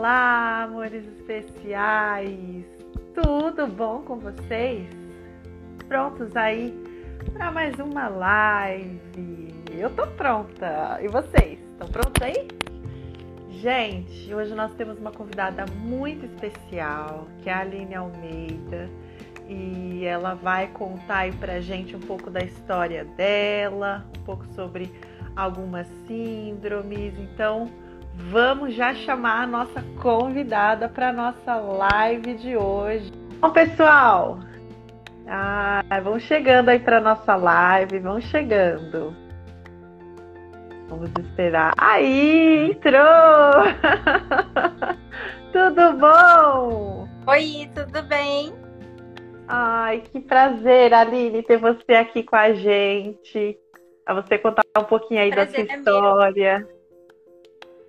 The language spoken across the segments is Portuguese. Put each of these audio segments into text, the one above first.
Olá, amores especiais! Tudo bom com vocês? Prontos aí para mais uma live? Eu tô pronta! E vocês? Estão prontos aí? Gente, hoje nós temos uma convidada muito especial, que é a Aline Almeida, e ela vai contar aí pra gente um pouco da história dela, um pouco sobre algumas síndromes. Então, vamos já chamar a nossa convidada para nossa live de hoje. Bom, pessoal, ah, vão chegando aí para nossa live, vão chegando. Vamos esperar. Aí, entrou! tudo bom? Oi, tudo bem? Ai, que prazer, Aline, ter você aqui com a gente. A você contar um pouquinho aí prazer da sua é história.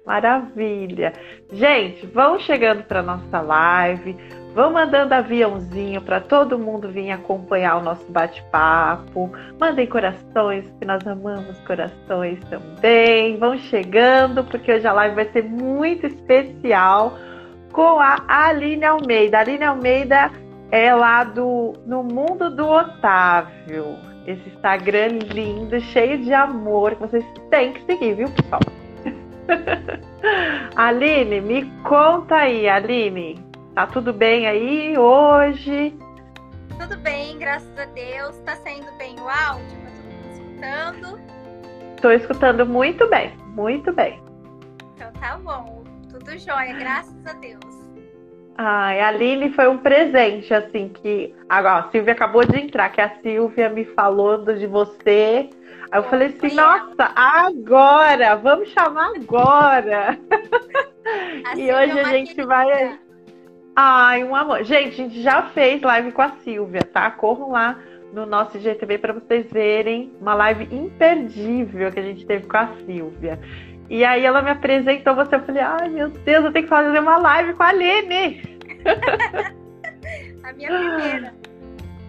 Maravilha. Gente, vão chegando para nossa live, vão mandando aviãozinho para todo mundo vir acompanhar o nosso bate-papo. Mandem corações, que nós amamos corações também. Vão chegando, porque hoje a live vai ser muito especial com a Aline Almeida. A Aline Almeida é lá do No Mundo do Otávio. Esse Instagram lindo, cheio de amor, que vocês têm que seguir, viu, pessoal? Aline, me conta aí, Aline. Tá tudo bem aí hoje? Tudo bem, graças a Deus. Tá saindo bem o áudio? Tá todo mundo escutando? Tô escutando muito bem, muito bem. Então tá bom. Tudo jóia, graças a Deus. Ai, a Aline foi um presente, assim, que. Agora, a Silvia acabou de entrar, que a Silvia me falou de você Aí eu falei assim, nossa, agora, vamos chamar agora. E hoje a gente vai. Ai, um amor. Gente, a gente já fez live com a Silvia, tá? Corram lá no nosso IGTV para vocês verem uma live imperdível que a gente teve com a Silvia. E aí ela me apresentou você, eu falei, ai meu Deus, eu tenho que fazer uma live com a Aline. a minha primeira.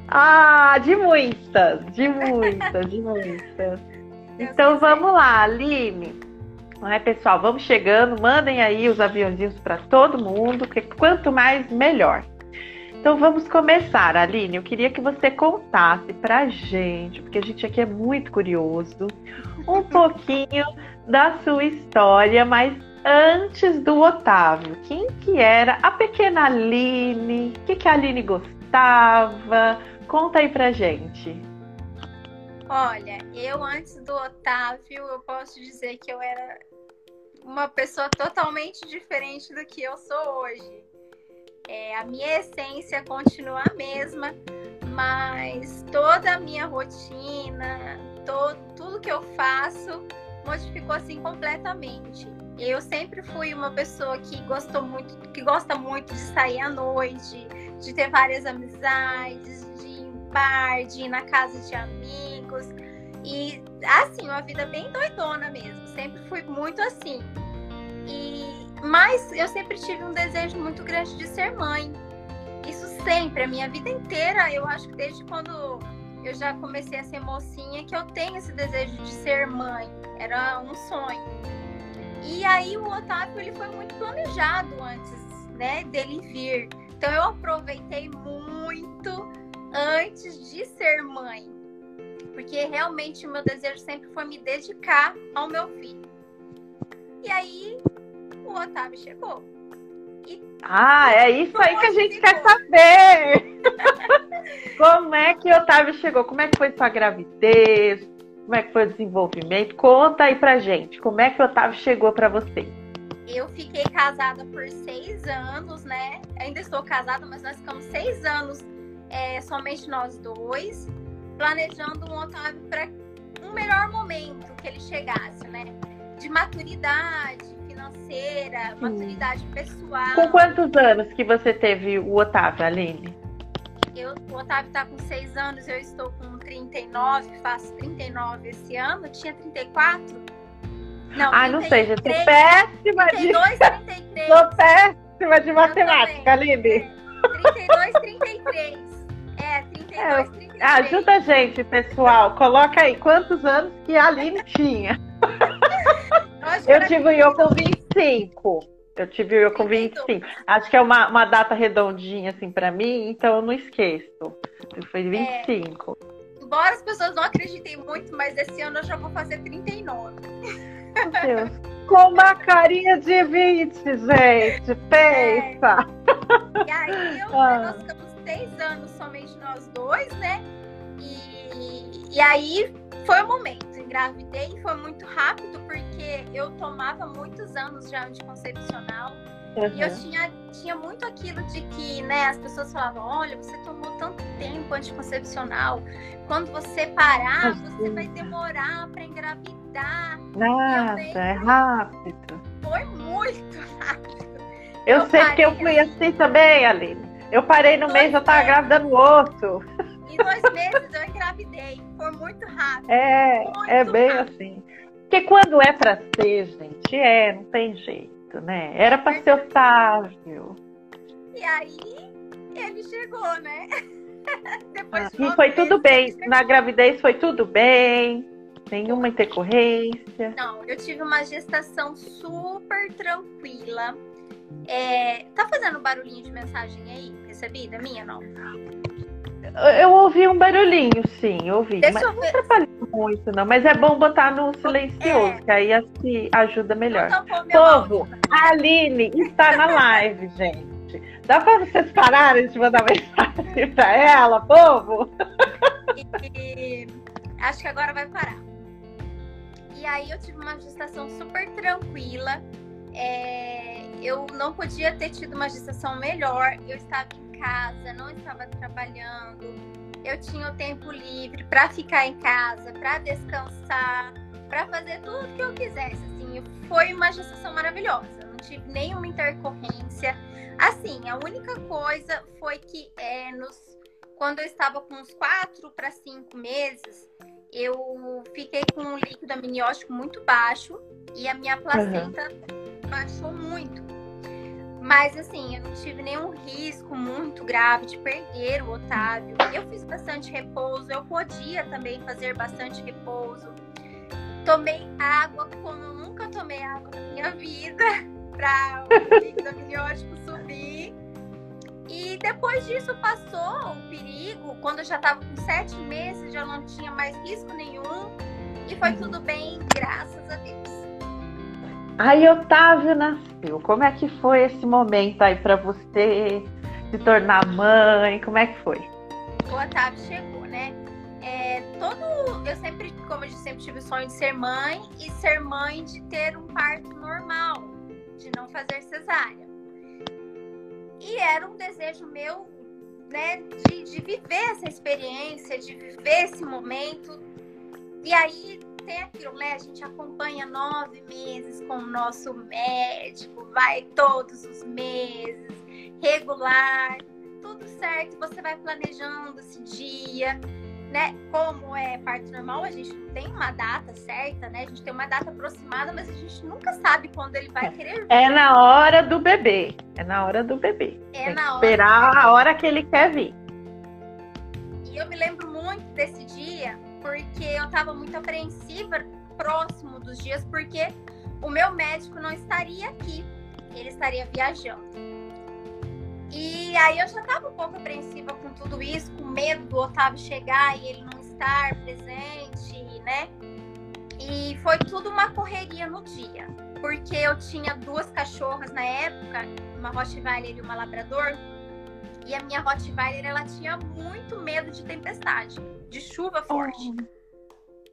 Ah, de muitas, de muitas, de muitas. Então vamos lá, Aline. É, pessoal, vamos chegando, mandem aí os aviãozinhos para todo mundo, porque quanto mais, melhor. Então vamos começar, Aline. Eu queria que você contasse pra gente, porque a gente aqui é muito curioso, um pouquinho da sua história, mas antes do Otávio. Quem que era a pequena Aline? O que, que a Aline gostava? Conta aí pra gente. Olha, eu antes do Otávio, eu posso dizer que eu era uma pessoa totalmente diferente do que eu sou hoje. É, a minha essência continua a mesma, mas toda a minha rotina, todo, tudo que eu faço modificou assim completamente. Eu sempre fui uma pessoa que gostou muito, que gosta muito de sair à noite, de ter várias amizades, bar, de ir na casa de amigos. E assim, uma vida bem doidona mesmo. Sempre fui muito assim. E mas eu sempre tive um desejo muito grande de ser mãe. Isso sempre, a minha vida inteira, eu acho que desde quando eu já comecei a ser mocinha que eu tenho esse desejo de ser mãe. Era um sonho. E aí o Otávio ele foi muito planejado antes, né, dele vir. Então eu aproveitei muito antes de ser mãe. Porque realmente o meu desejo sempre foi me dedicar ao meu filho. E aí o Otávio chegou. Ah, é isso aí que a gente quer saber! Como é que o Otávio chegou? Como é que foi sua gravidez? Como é que foi o desenvolvimento? Conta aí pra gente. Como é que o Otávio chegou para você? Eu fiquei casada por seis anos, né? Ainda estou casada, mas nós ficamos seis anos é, somente nós dois, planejando um Otávio para um melhor momento que ele chegasse, né? De maturidade financeira, maturidade pessoal. Com quantos anos que você teve o Otávio, Aline? Eu, o Otávio está com 6 anos, eu estou com 39, faço 39 esse ano, tinha 34. Não, ah, 33, não sei, já sou péssima 32, de... 33. Sou péssima de matemática, Aline. 32, 33. É, 32, é, 33. Ajuda a gente, pessoal. Coloca aí quantos anos que a Aline tinha. Eu tive o com 25. Eu tive eu com 25. Acho que é uma, uma data redondinha, assim, para mim, então eu não esqueço. Foi 25. É, embora as pessoas não acreditem muito, mas esse ano eu já vou fazer 39. Meu Deus. Com uma carinha de 20, gente. Pensa. É. E aí eu, ah. nós ficamos seis anos somente nós dois, né? E, e aí foi o momento. Engravidei foi muito rápido porque eu tomava muitos anos já anticoncepcional. Uhum. E eu tinha, tinha muito aquilo de que, né, as pessoas falavam, olha, você tomou tanto tempo anticoncepcional. Quando você parar, uhum. você vai demorar para engravidar. Nada, é rápido. Foi muito rápido. Eu, eu sei parei, que eu fui assim também, Aline. Eu parei no mês, eu tava grávida no outro. Em dois meses eu engravidei. Foi muito rápido. É, muito é bem rápido. assim. Porque quando é pra ser, gente, é, não tem jeito, né? Era pra ser Otávio. E aí, ele chegou, né? Depois de e foi tudo bem. Na gravidez foi tudo bem. Nenhuma intercorrência. Não, eu tive uma gestação super tranquila. É, tá fazendo barulhinho de mensagem aí? Recebida? Minha, não? Eu ouvi um barulhinho, sim, ouvi. Deixa mas não atrapalha muito, não. Mas é bom botar no silencioso, é. que aí assim ajuda melhor. Povo, a Aline está na live, gente. Dá para vocês pararem de mandar mensagem para ela, povo? E, acho que agora vai parar. E aí eu tive uma gestação super tranquila. É, eu não podia ter tido uma gestação melhor. Eu estava em casa, não estava trabalhando. Eu tinha o tempo livre para ficar em casa, para descansar, para fazer tudo que eu quisesse. Assim, foi uma gestação maravilhosa. Não tive nenhuma intercorrência. Assim, a única coisa foi que é, nos, quando eu estava com uns quatro para cinco meses, eu fiquei com um líquido amniótico muito baixo e a minha placenta uhum. baixou muito. Mas assim, eu não tive nenhum risco muito grave de perder o Otávio. Eu fiz bastante repouso, eu podia também fazer bastante repouso. Tomei água como eu nunca tomei água na minha vida para o líquido amniótico subir. E depois disso passou o perigo. Quando eu já estava com sete meses, já não tinha mais risco nenhum. E foi tudo bem, graças a Deus. Aí Otávio nasceu. Como é que foi esse momento aí para você se tornar mãe? Como é que foi? O Otávio chegou, né? É, todo, eu sempre, como eu sempre tive o sonho de ser mãe e ser mãe de ter um parto normal, de não fazer cesárea. E era um desejo meu, né, de, de viver essa experiência, de viver esse momento. E aí tem aquilo, né? A gente acompanha nove meses com o nosso médico, vai todos os meses, regular, tudo certo. Você vai planejando esse dia, né? Como é parto normal, a gente não tem uma data certa, né? A gente tem uma data aproximada, mas a gente nunca sabe quando ele vai querer vir. É na hora do bebê. É na hora do bebê. É tem na hora. Esperar a hora que ele quer vir. E eu me lembro muito desse dia porque eu estava muito apreensiva próximo dos dias, porque o meu médico não estaria aqui, ele estaria viajando. E aí eu já estava um pouco apreensiva com tudo isso, com medo do Otávio chegar e ele não estar presente, né? E foi tudo uma correria no dia, porque eu tinha duas cachorras na época, uma Rottweiler e uma Labrador, e a minha Rottweiler ela tinha muito medo de tempestade de chuva forte. Oh.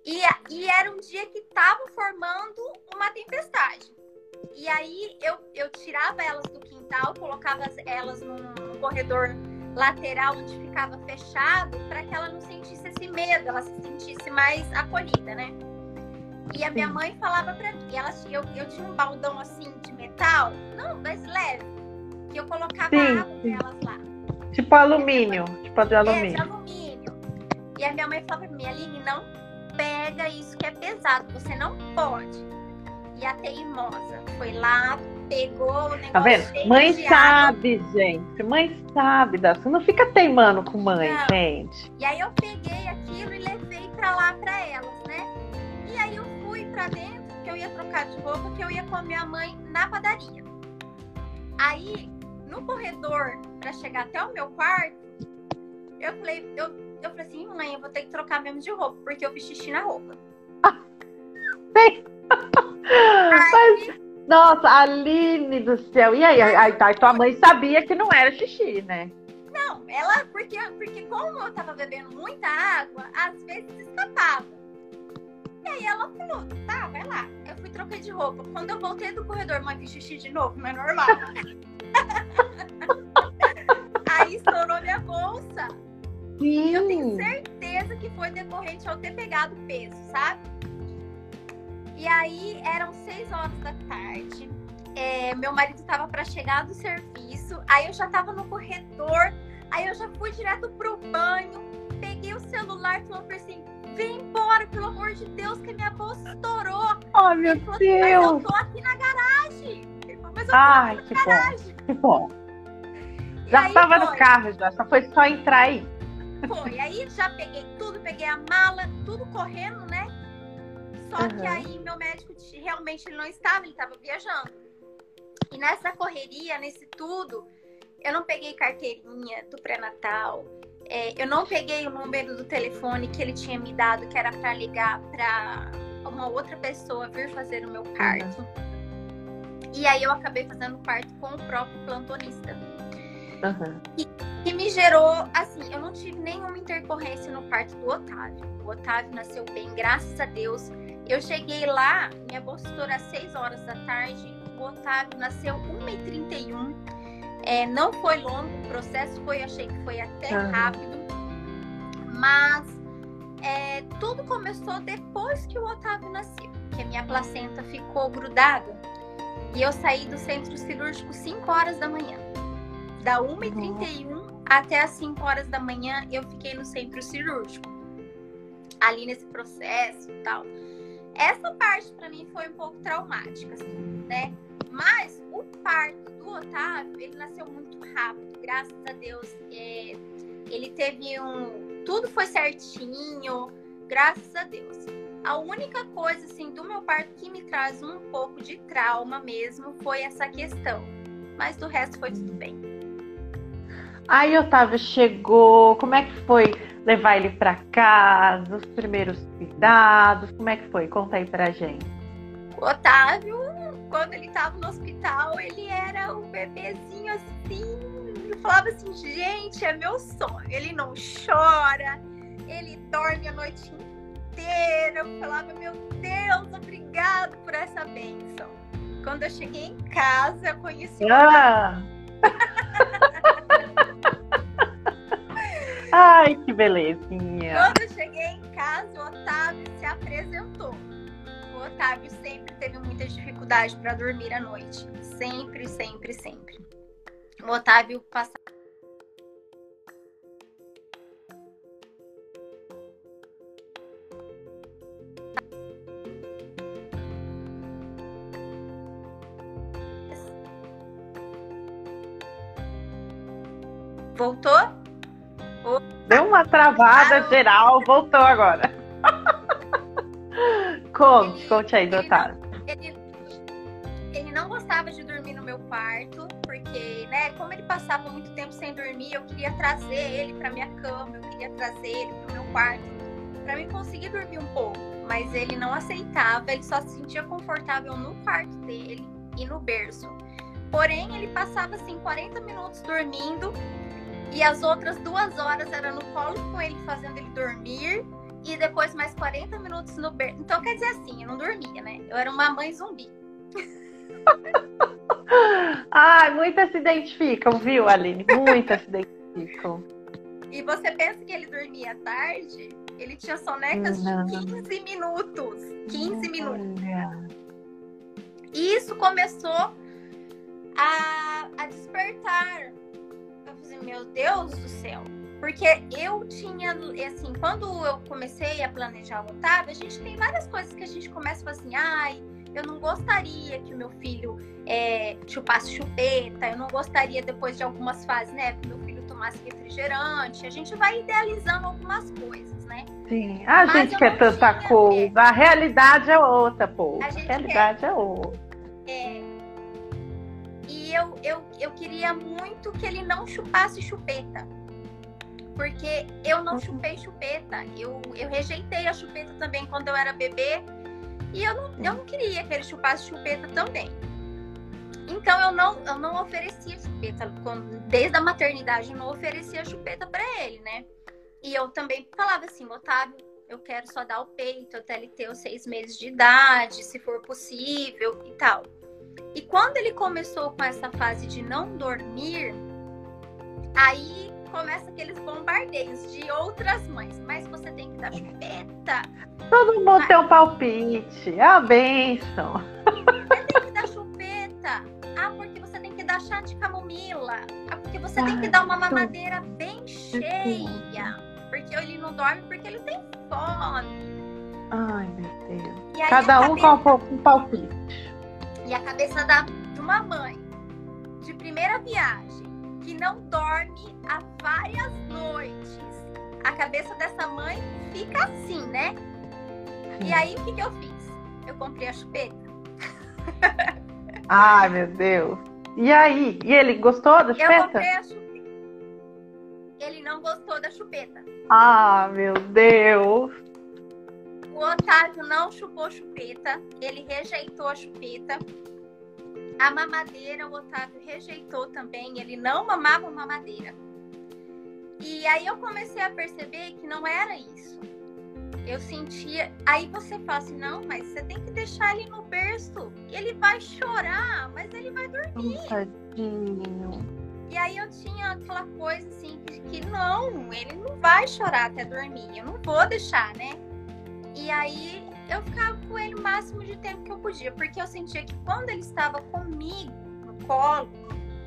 E, e era um dia que estava formando uma tempestade. E aí eu, eu tirava elas do quintal, colocava elas num corredor lateral onde ficava fechado, para que ela não sentisse esse medo, ela se sentisse mais acolhida, né? E a minha mãe falava para mim, ela, eu, eu tinha um baldão assim de metal, não, mas leve, que eu colocava sim, água sim. elas lá. Tipo alumínio, tipo de alumínio. É, de alumínio. E a minha mãe falava pra mim, Aline, não pega isso que é pesado, você não pode. E a teimosa foi lá, pegou o negócio. Tá vendo? Mãe sabe, água. gente. Mãe sabe Você Não fica teimando com mãe, não. gente. E aí eu peguei aquilo e levei pra lá pra elas, né? E aí eu fui pra dentro, que eu ia trocar de roupa, que eu ia com a minha mãe na padaria. Aí, no corredor, para chegar até o meu quarto, eu falei, eu, eu falei assim, mãe, eu vou ter que trocar mesmo de roupa, porque eu fiz xixi na roupa. Sim. Mas, nossa, Aline do céu. E aí, aí tá, tua mãe sabia que não era xixi, né? Não, ela, porque, porque como eu tava bebendo muita água, às vezes escapava. E aí ela falou, tá, vai lá. Eu fui trocar de roupa. Quando eu voltei do corredor, mãe, fiz xixi de novo, não é normal. aí estourou minha bolsa. Sim. Eu tenho certeza que foi decorrente ao ter pegado peso, sabe? E aí eram seis horas da tarde. É, meu marido estava para chegar do serviço. Aí eu já estava no corredor. Aí eu já fui direto pro banho. Peguei o celular e falou assim: vem embora, pelo amor de Deus, que minha bolsa estourou. Oh, meu Deus. assim, mas eu tô aqui na garagem. Mas eu Ai, que bom. Que bom. E Já estava no carro, já. Só foi só entrar aí. Foi. Aí já peguei tudo, peguei a mala, tudo correndo, né? Só que Aham. aí meu médico realmente ele não estava, ele estava viajando. E nessa correria, nesse tudo, eu não peguei carteirinha do pré-natal. é, eu não peguei o número do telefone que ele tinha me dado, que era para ligar para uma outra pessoa vir fazer o meu parto. E aí eu acabei fazendo parto com o próprio plantonista. Aham. E me gerou, assim, eu não tive nenhuma intercorrência no parto do Otávio. O Otávio nasceu bem, graças a Deus. Eu cheguei lá, minha bolsa estourou às 6 horas da tarde. O Otávio nasceu 1h31. É, não foi longo o processo, foi, achei que foi até Aham. rápido. Mas é, tudo começou depois que o Otávio nasceu, que a minha placenta ficou grudada. E eu saí do centro cirúrgico 5 horas da manhã. Da 1h31 até as 5 horas da manhã eu fiquei no centro cirúrgico. Ali nesse processo e tal. Essa parte pra mim foi um pouco traumática, assim, né? Mas o parto do Otávio, ele nasceu muito rápido, graças a Deus. É, ele teve um. Tudo foi certinho, graças a Deus. A única coisa, assim, do meu parto que me traz um pouco de trauma mesmo foi essa questão. Mas do resto foi tudo bem. Aí Otávio chegou, como é que foi levar ele pra casa, os primeiros cuidados, como é que foi? Conta aí pra gente. O Otávio, quando ele tava no hospital, ele era um bebezinho assim. Eu falava assim, gente, é meu sonho. Ele não chora, ele dorme a noite inteira. Eu falava, meu Deus, obrigado por essa bênção. Quando eu cheguei em casa, eu conheci Ah! Ai, que belezinha. Quando eu cheguei em casa, o Otávio se apresentou. O Otávio sempre teve muita dificuldade para dormir à noite. Sempre, sempre, sempre. O Otávio passava. Uma travada geral, voltou agora. Conte, conte aí do ele Otávio. ele, ele não gostava de dormir no meu quarto, porque, né, como ele passava muito tempo sem dormir, eu queria trazer ele para minha cama, eu queria trazer ele pro meu quarto, para mim conseguir dormir um pouco. Mas ele não aceitava, ele só se sentia confortável no quarto dele e no berço. Porém, ele passava assim 40 minutos dormindo e as outras duas horas era no colo com ele, fazendo ele dormir e depois mais 40 minutos no berço. Então, quer dizer assim, eu não dormia, né? Eu era uma mãe zumbi. Ai, muitas se identificam, viu, Aline? Muitas se identificam. E você pensa que ele dormia tarde? Ele tinha sonecas Não. de 15 minutos. 15 minutos. E isso começou a, a despertar. Eu falei, meu Deus do céu. Porque eu tinha, assim, quando eu comecei a planejar o Otávio, a gente tem várias coisas que a gente começa a falar assim, ai, eu não gostaria que o meu filho é, chupasse chupeta, eu não gostaria depois de algumas fases, né, que meu filho tomasse refrigerante. A gente vai idealizando algumas coisas, né? Sim, a Mas gente quer tanta tinha coisa. A realidade é outra, pô. A A realidade é outra. É. E eu, eu, eu queria muito que ele não chupasse chupeta. Porque eu não uhum. chupei chupeta. Eu, eu rejeitei a chupeta também quando eu era bebê. E eu não, eu não queria que ele chupasse chupeta também. Então eu não, eu não oferecia chupeta. Desde a maternidade eu não oferecia chupeta para ele, né? E eu também falava assim, Otávio, eu quero só dar o peito até ele ter os seis meses de idade, se for possível e tal. E quando ele começou com essa fase de não dormir, aí começa aqueles bombardeios de outras mães. Mas você tem que dar chupeta. Todo mundo mas... tem um palpite. É a benção. Você tem que dar chupeta. Ah, porque você tem que dar chá de camomila. Ah, porque você Ai, tem que dar uma mamadeira bem cheia. Porque ele não dorme porque ele tem fome. Ai, meu Deus. Cada um com um palpite. E a cabeça da, de uma mãe de primeira viagem que não dorme há várias noites. A cabeça dessa mãe fica assim, né? E aí o que, que eu fiz? Eu comprei a chupeta. Ai, meu Deus. E aí? E ele gostou da chupeta? Eu comprei a chupeta. Ele não gostou da chupeta. Ah, meu Deus. O Otávio não chupou chupeta, ele rejeitou a chupeta. A mamadeira, o Otávio rejeitou também, ele não mamava mamadeira. E aí eu comecei a perceber que não era isso. Eu sentia. Aí você fala assim: não, mas você tem que deixar ele no berço. Ele vai chorar, mas ele vai dormir. tadinho. E aí eu tinha aquela coisa assim: que, que não, ele não vai chorar até dormir. Eu não vou deixar, né? E aí eu ficava com ele o máximo de tempo que eu podia, porque eu sentia que quando ele estava comigo no colo,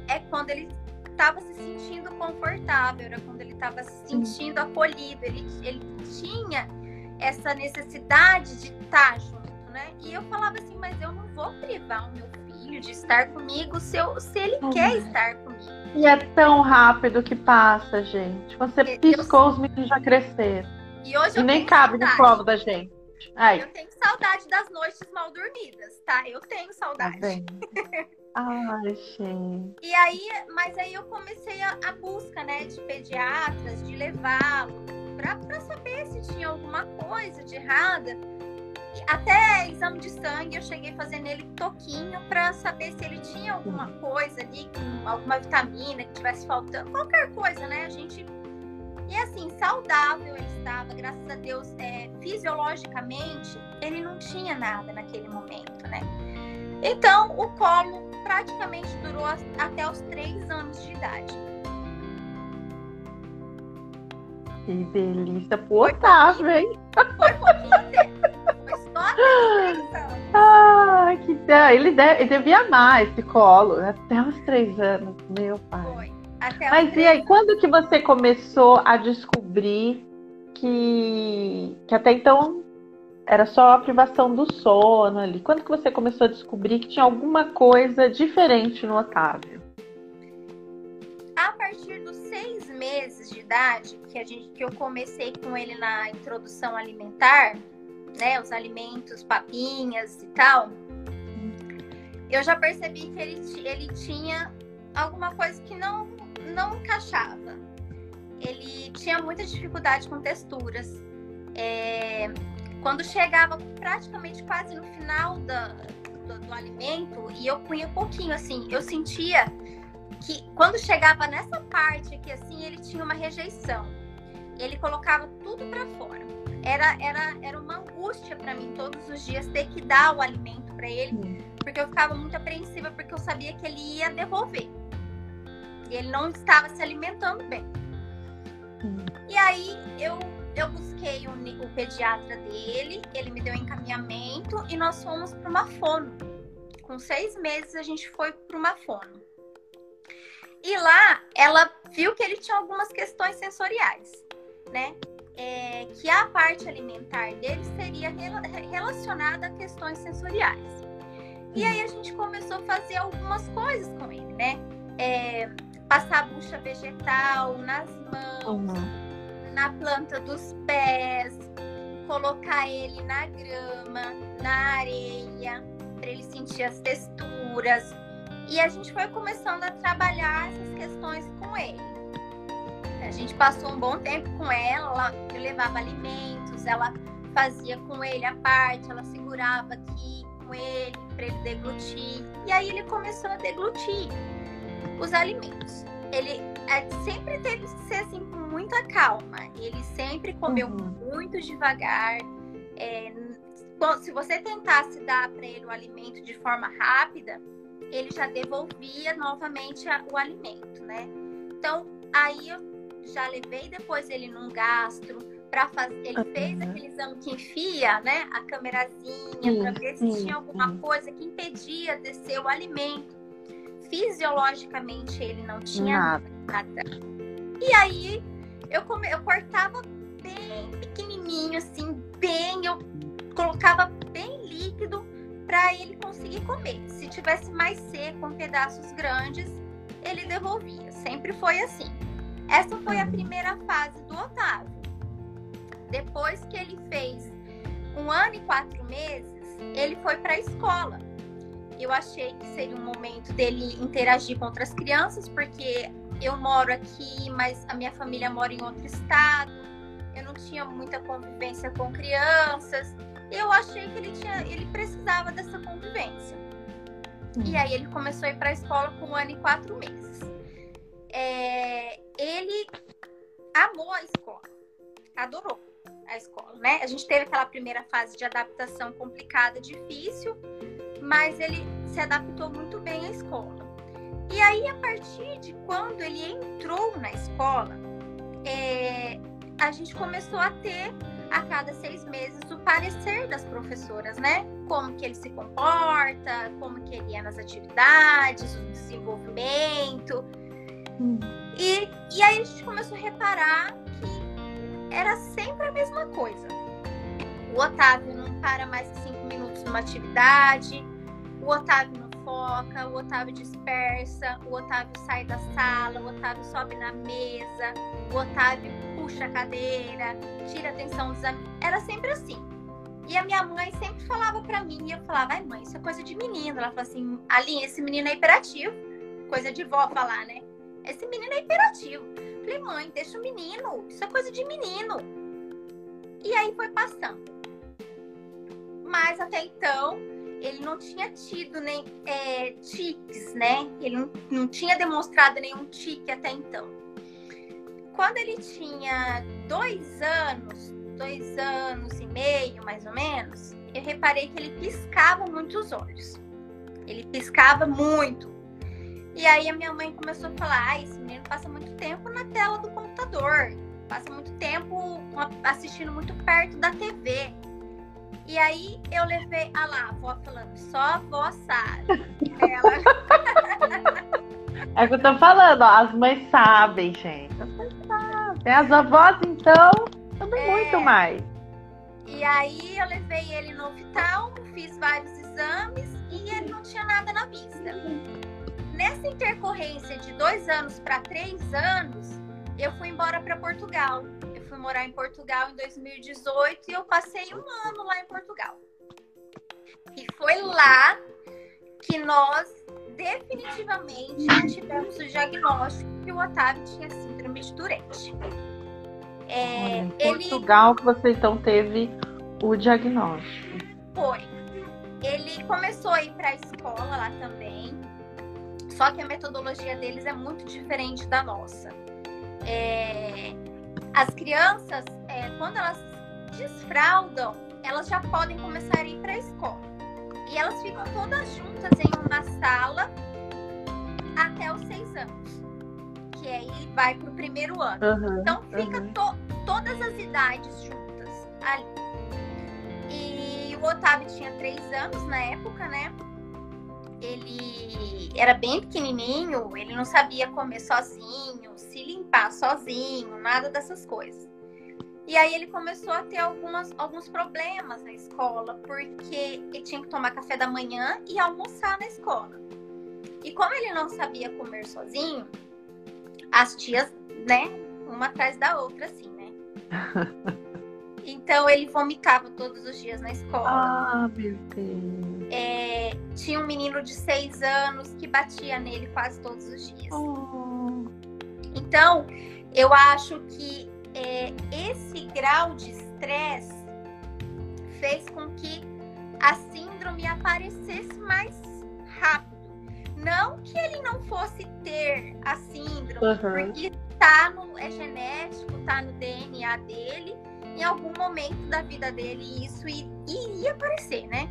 é quando ele estava se sentindo confortável, era quando ele estava se sentindo acolhido, ele, ele tinha essa necessidade de estar junto, né? E eu falava assim, mas eu não vou privar o meu filho de estar comigo se, eu, se ele uhum. quer estar comigo. E é tão rápido que passa, gente. Você piscou, eu... os meninos já cresceram. E hoje e nem cabe saudade. no colo da gente. Ai. Eu tenho saudade das noites mal dormidas, tá? Eu tenho saudade. Tá Ai, gente. E aí, mas aí eu comecei a, a busca, né, de pediatras, de levá-lo, pra, pra saber se tinha alguma coisa de errada. E até exame de sangue eu cheguei a fazer nele toquinho para saber se ele tinha alguma coisa ali, alguma vitamina que tivesse faltando, qualquer coisa, né? A gente e assim, saudável ele estava, graças a Deus, é, fisiologicamente, ele não tinha nada naquele momento, né? Então, o colo praticamente durou até os três anos de idade. Que delícia pro Otávio, hein? Foi pouquinho. Foi só até os três anos. Ah, que ele, deve, ele devia amar esse colo até os três anos, meu pai. Foi. Até Mas e aí, quando que você começou a descobrir que, que até então era só a privação do sono ali? Quando que você começou a descobrir que tinha alguma coisa diferente no Otávio? A partir dos seis meses de idade, que, a gente, que eu comecei com ele na introdução alimentar, né, os alimentos, papinhas e tal, eu já percebi que ele, ele tinha alguma coisa que não não encaixava. Ele tinha muita dificuldade com texturas. É, quando chegava praticamente quase no final da, do, do, alimento e eu punha um pouquinho assim, eu sentia que quando chegava nessa parte aqui assim, ele tinha uma rejeição. Ele colocava tudo para fora. Era, era, era uma angústia para mim todos os dias ter que dar o alimento para ele, porque eu ficava muito apreensiva porque eu sabia que ele ia devolver ele não estava se alimentando bem. E aí eu, eu busquei o, o pediatra dele, ele me deu encaminhamento e nós fomos para uma fono. Com seis meses a gente foi para uma fono. E lá ela viu que ele tinha algumas questões sensoriais, né? É, que a parte alimentar dele seria relacionada a questões sensoriais. E aí a gente começou a fazer algumas coisas com ele, né? É, passar bucha vegetal nas mãos, uhum. na planta dos pés, colocar ele na grama, na areia, para ele sentir as texturas. E a gente foi começando a trabalhar essas questões com ele. A gente passou um bom tempo com ela, ela levava alimentos, ela fazia com ele a parte, ela segurava aqui com ele para ele deglutir. E aí ele começou a deglutir os alimentos. Ele é, sempre teve que ser assim com muita calma. Ele sempre comeu uhum. muito devagar. É, se você tentasse dar para ele o alimento de forma rápida, ele já devolvia novamente o alimento, né? Então, aí eu já levei depois ele num gastro para fazer. Ele uhum. fez aquele exame que enfia, né? A câmerazinha para ver se sim, tinha alguma coisa que impedia descer o alimento. Fisiologicamente ele não tinha nada. nada. E aí eu, come... eu cortava bem pequenininho, assim, bem. Eu colocava bem líquido para ele conseguir comer. Se tivesse mais seco, com pedaços grandes, ele devolvia. Sempre foi assim. Essa foi a primeira fase do Otávio. Depois que ele fez um ano e quatro meses, ele foi para a escola. Eu achei que seria um momento dele interagir com outras crianças, porque eu moro aqui, mas a minha família mora em outro estado. Eu não tinha muita convivência com crianças. Eu achei que ele tinha, ele precisava dessa convivência. Hum. E aí ele começou a ir para a escola com um ano e quatro meses. É, ele amou a escola, adorou a escola, né? A gente teve aquela primeira fase de adaptação complicada, difícil, mas ele se adaptou muito bem à escola. E aí, a partir de quando ele entrou na escola, é, a gente começou a ter a cada seis meses o parecer das professoras, né? Como que ele se comporta, como que ele é nas atividades, o desenvolvimento. Hum. E, e aí a gente começou a reparar que era sempre a mesma coisa. O Otávio não para mais que cinco minutos numa atividade, o Otávio não fofoca, o Otávio dispersa, o Otávio sai da sala, o Otávio sobe na mesa, o Otávio puxa a cadeira, tira a atenção dos amigos. Era sempre assim. E a minha mãe sempre falava para mim, e eu falava, ai mãe, isso é coisa de menino. Ela falou assim, Aline, esse menino é hiperativo. Coisa de vó falar, né? Esse menino é hiperativo. Falei, mãe, deixa o menino, isso é coisa de menino. E aí foi passando. Mas até então, ele não tinha tido nem é, tiques, né? Ele não, não tinha demonstrado nenhum tique até então. Quando ele tinha dois anos, dois anos e meio, mais ou menos, eu reparei que ele piscava muito os olhos. Ele piscava muito. E aí a minha mãe começou a falar: ah, esse menino passa muito tempo na tela do computador, passa muito tempo assistindo muito perto da TV. E aí eu levei, ah lá, a avó falando, só a avó sabe. Ela... É o que eu tô falando, ó, as mães sabem, gente. As mães sabem. As avós, então, tudo é... muito mais. E aí eu levei ele no hospital, fiz vários exames e ele não tinha nada na vista. Nessa intercorrência de dois anos para três anos, eu fui embora para Portugal fui morar em Portugal em 2018 e eu passei um ano lá em Portugal. E foi lá que nós definitivamente tivemos o diagnóstico que o Otávio tinha síndrome de Tourette. É, em Portugal ele... que você então teve o diagnóstico. Foi. Ele começou a ir para a escola lá também, só que a metodologia deles é muito diferente da nossa. É, as crianças, é, quando elas desfraldam, elas já podem começar a ir para a escola. E elas ficam todas juntas em uma sala até os seis anos. Que aí vai para o primeiro ano. Uhum, então fica uhum. to todas as idades juntas ali. E o Otávio tinha três anos na época, né? Ele era bem pequenininho, ele não sabia comer sozinho, se limpar sozinho, nada dessas coisas. E aí ele começou a ter algumas, alguns problemas na escola, porque ele tinha que tomar café da manhã e almoçar na escola. E como ele não sabia comer sozinho, as tias, né, uma atrás da outra, assim, né? Então ele vomitava todos os dias na escola. Ah, meu Deus. É, tinha um menino de seis anos que batia nele quase todos os dias. Oh. Então, eu acho que é, esse grau de estresse fez com que a síndrome aparecesse mais rápido. Não que ele não fosse ter a síndrome, Uhum. porque tá no, é genético, tá no DNA dele, em algum momento da vida dele isso iria aparecer, né?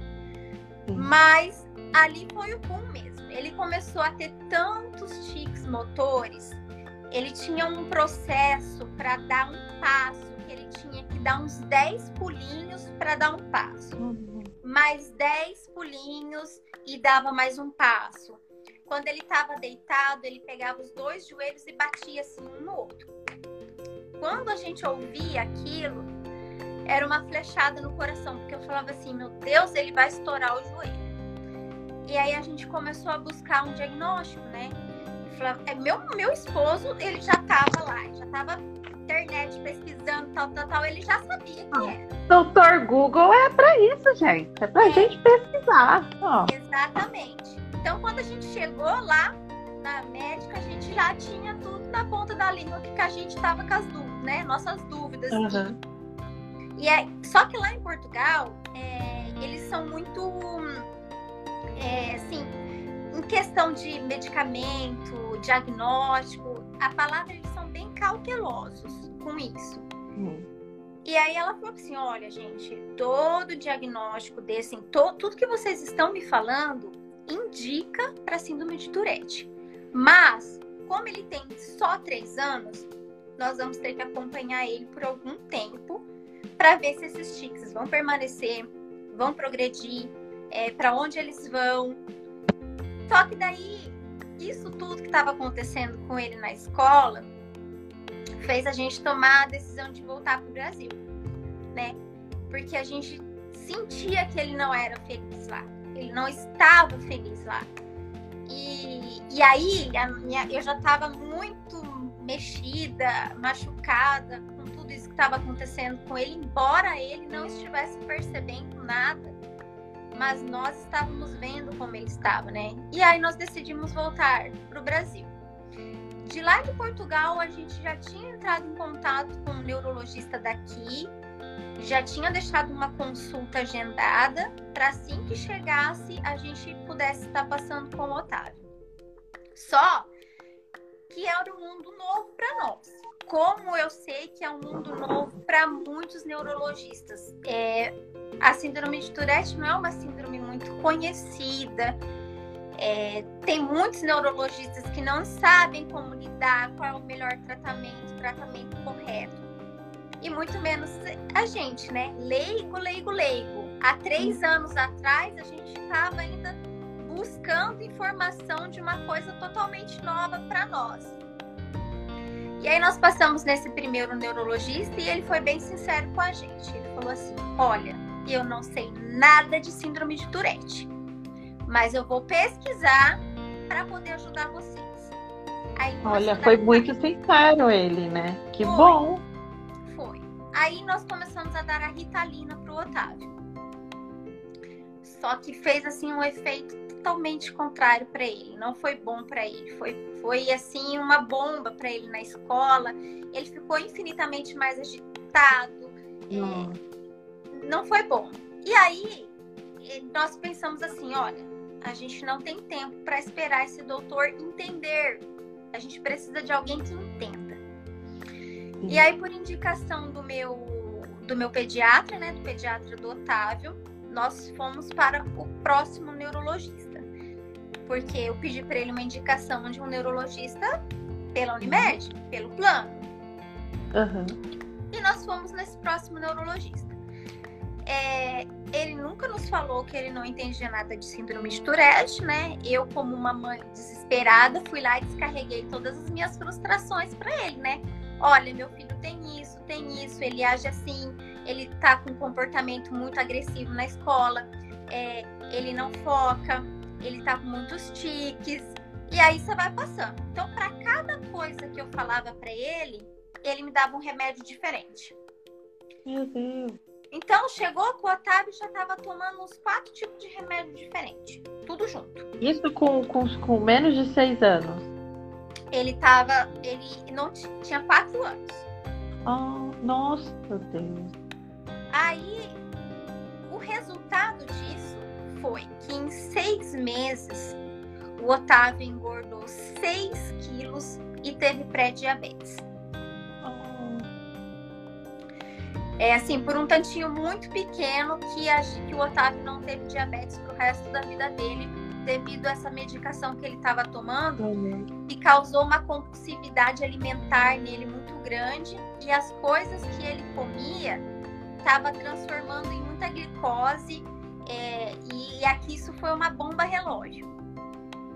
Sim. Mas ali foi o boom mesmo. Ele começou a ter tantos tiques motores, ele tinha um processo para dar um passo, que ele tinha que dar uns 10 pulinhos para dar um passo Uhum. mais 10 pulinhos e dava mais um passo. Quando ele estava deitado, ele pegava os dois joelhos e batia assim um no outro. Quando a gente ouvia aquilo, era uma flechada no coração, porque eu falava assim: meu Deus, ele vai estourar o joelho. E aí a gente começou a buscar um diagnóstico, né? Falava, é, meu, meu esposo, ele já estava lá, já estava na internet pesquisando, tal, tal, tal, ele já sabia que era. Doutor Google é pra isso, gente. É pra É. gente pesquisar. Ó. Exatamente. Então, quando a gente chegou lá na médica, a gente já tinha tudo na ponta da língua que a gente tava com as dúvidas, né? Nossas dúvidas. Uhum. E é, só que lá em Portugal, é, eles são muito, é, assim, em questão de medicamento, diagnóstico, a palavra eles são bem cautelosos com isso. Hum. E aí ela falou assim: olha, gente, todo diagnóstico desse, to- tudo que vocês estão me falando indica para síndrome de Tourette. Mas, como ele tem só três anos, nós vamos ter que acompanhar ele por algum tempo para ver se esses tics vão permanecer, vão progredir, para onde eles vão. Só que daí, isso tudo que estava acontecendo com ele na escola fez a gente tomar a decisão de voltar para o Brasil, né? Porque a gente sentia que ele não era feliz lá, ele não estava feliz lá. E, e aí minha, eu já estava muito mexida, machucada com que estava acontecendo com ele, embora ele não estivesse percebendo nada, mas nós estávamos vendo como ele estava, né? E aí nós decidimos voltar para o Brasil. De lá de Portugal, a gente já tinha entrado em contato com um neurologista daqui, já tinha deixado uma consulta agendada para assim que chegasse a gente pudesse estar passando com o Otávio. Só que era um mundo novo para nós. Como eu sei que é um mundo novo para muitos neurologistas. É, a síndrome de Tourette não é uma síndrome muito conhecida. É, tem muitos neurologistas que não sabem como lidar, qual é o melhor tratamento, tratamento correto. E muito menos a gente, né? Leigo, leigo, leigo. Há três anos atrás, a gente estava ainda buscando informação de uma coisa totalmente nova para nós. E aí nós passamos nesse primeiro neurologista e ele foi bem sincero com a gente. Ele falou assim: olha, eu não sei nada de síndrome de Tourette mas eu vou pesquisar para poder ajudar vocês. Aí, Olha, foi muito sincero ele, né? Que Foi. bom. Foi. Aí nós começamos a dar a Ritalina pro Otávio. Só que fez assim um efeito totalmente contrário para ele. Não foi bom para ele. Foi, foi assim uma bomba para ele na escola. Ele ficou infinitamente mais agitado. É, Hum. não foi bom. E aí eh, nós pensamos assim, olha, a gente não tem tempo para esperar esse doutor entender. A gente precisa de alguém que entenda. E aí, por indicação do meu do meu pediatra, né, do pediatra do Otávio, nós fomos para o próximo neurologista. Porque eu pedi para ele uma indicação de um neurologista pela Unimed, pelo plano. Aham. E nós fomos nesse próximo neurologista. É, ele nunca nos falou que ele não entendia nada de síndrome de Tourette, né? Eu, como uma mãe desesperada, fui lá e descarreguei todas as minhas frustrações para ele, né? Olha, meu filho tem isso, tem isso, ele age assim, ele tá com um comportamento muito agressivo na escola, é, ele não foca, ele tá com muitos tiques, e aí você vai passando. Então, para cada coisa que eu falava para ele, ele me dava um remédio diferente. Meu Deus. Então, chegou com o Otávio já estava tomando uns quatro tipos de remédio diferentes. Tudo junto. Isso com, com, com menos de seis anos? Ele tava. Ele não tinha quatro anos. Oh, nossa Deus. Aí, o resultado disso foi que em seis meses o Otávio engordou 6 quilos e teve pré-diabetes. É assim, por um tantinho muito pequeno que, a, que o Otávio não teve diabetes pro resto da vida dele, devido a essa medicação que ele estava tomando, uhum. que causou uma compulsividade alimentar nele muito grande e as coisas que ele comia estava transformando em muita glicose é, e, aqui isso foi uma bomba relógio.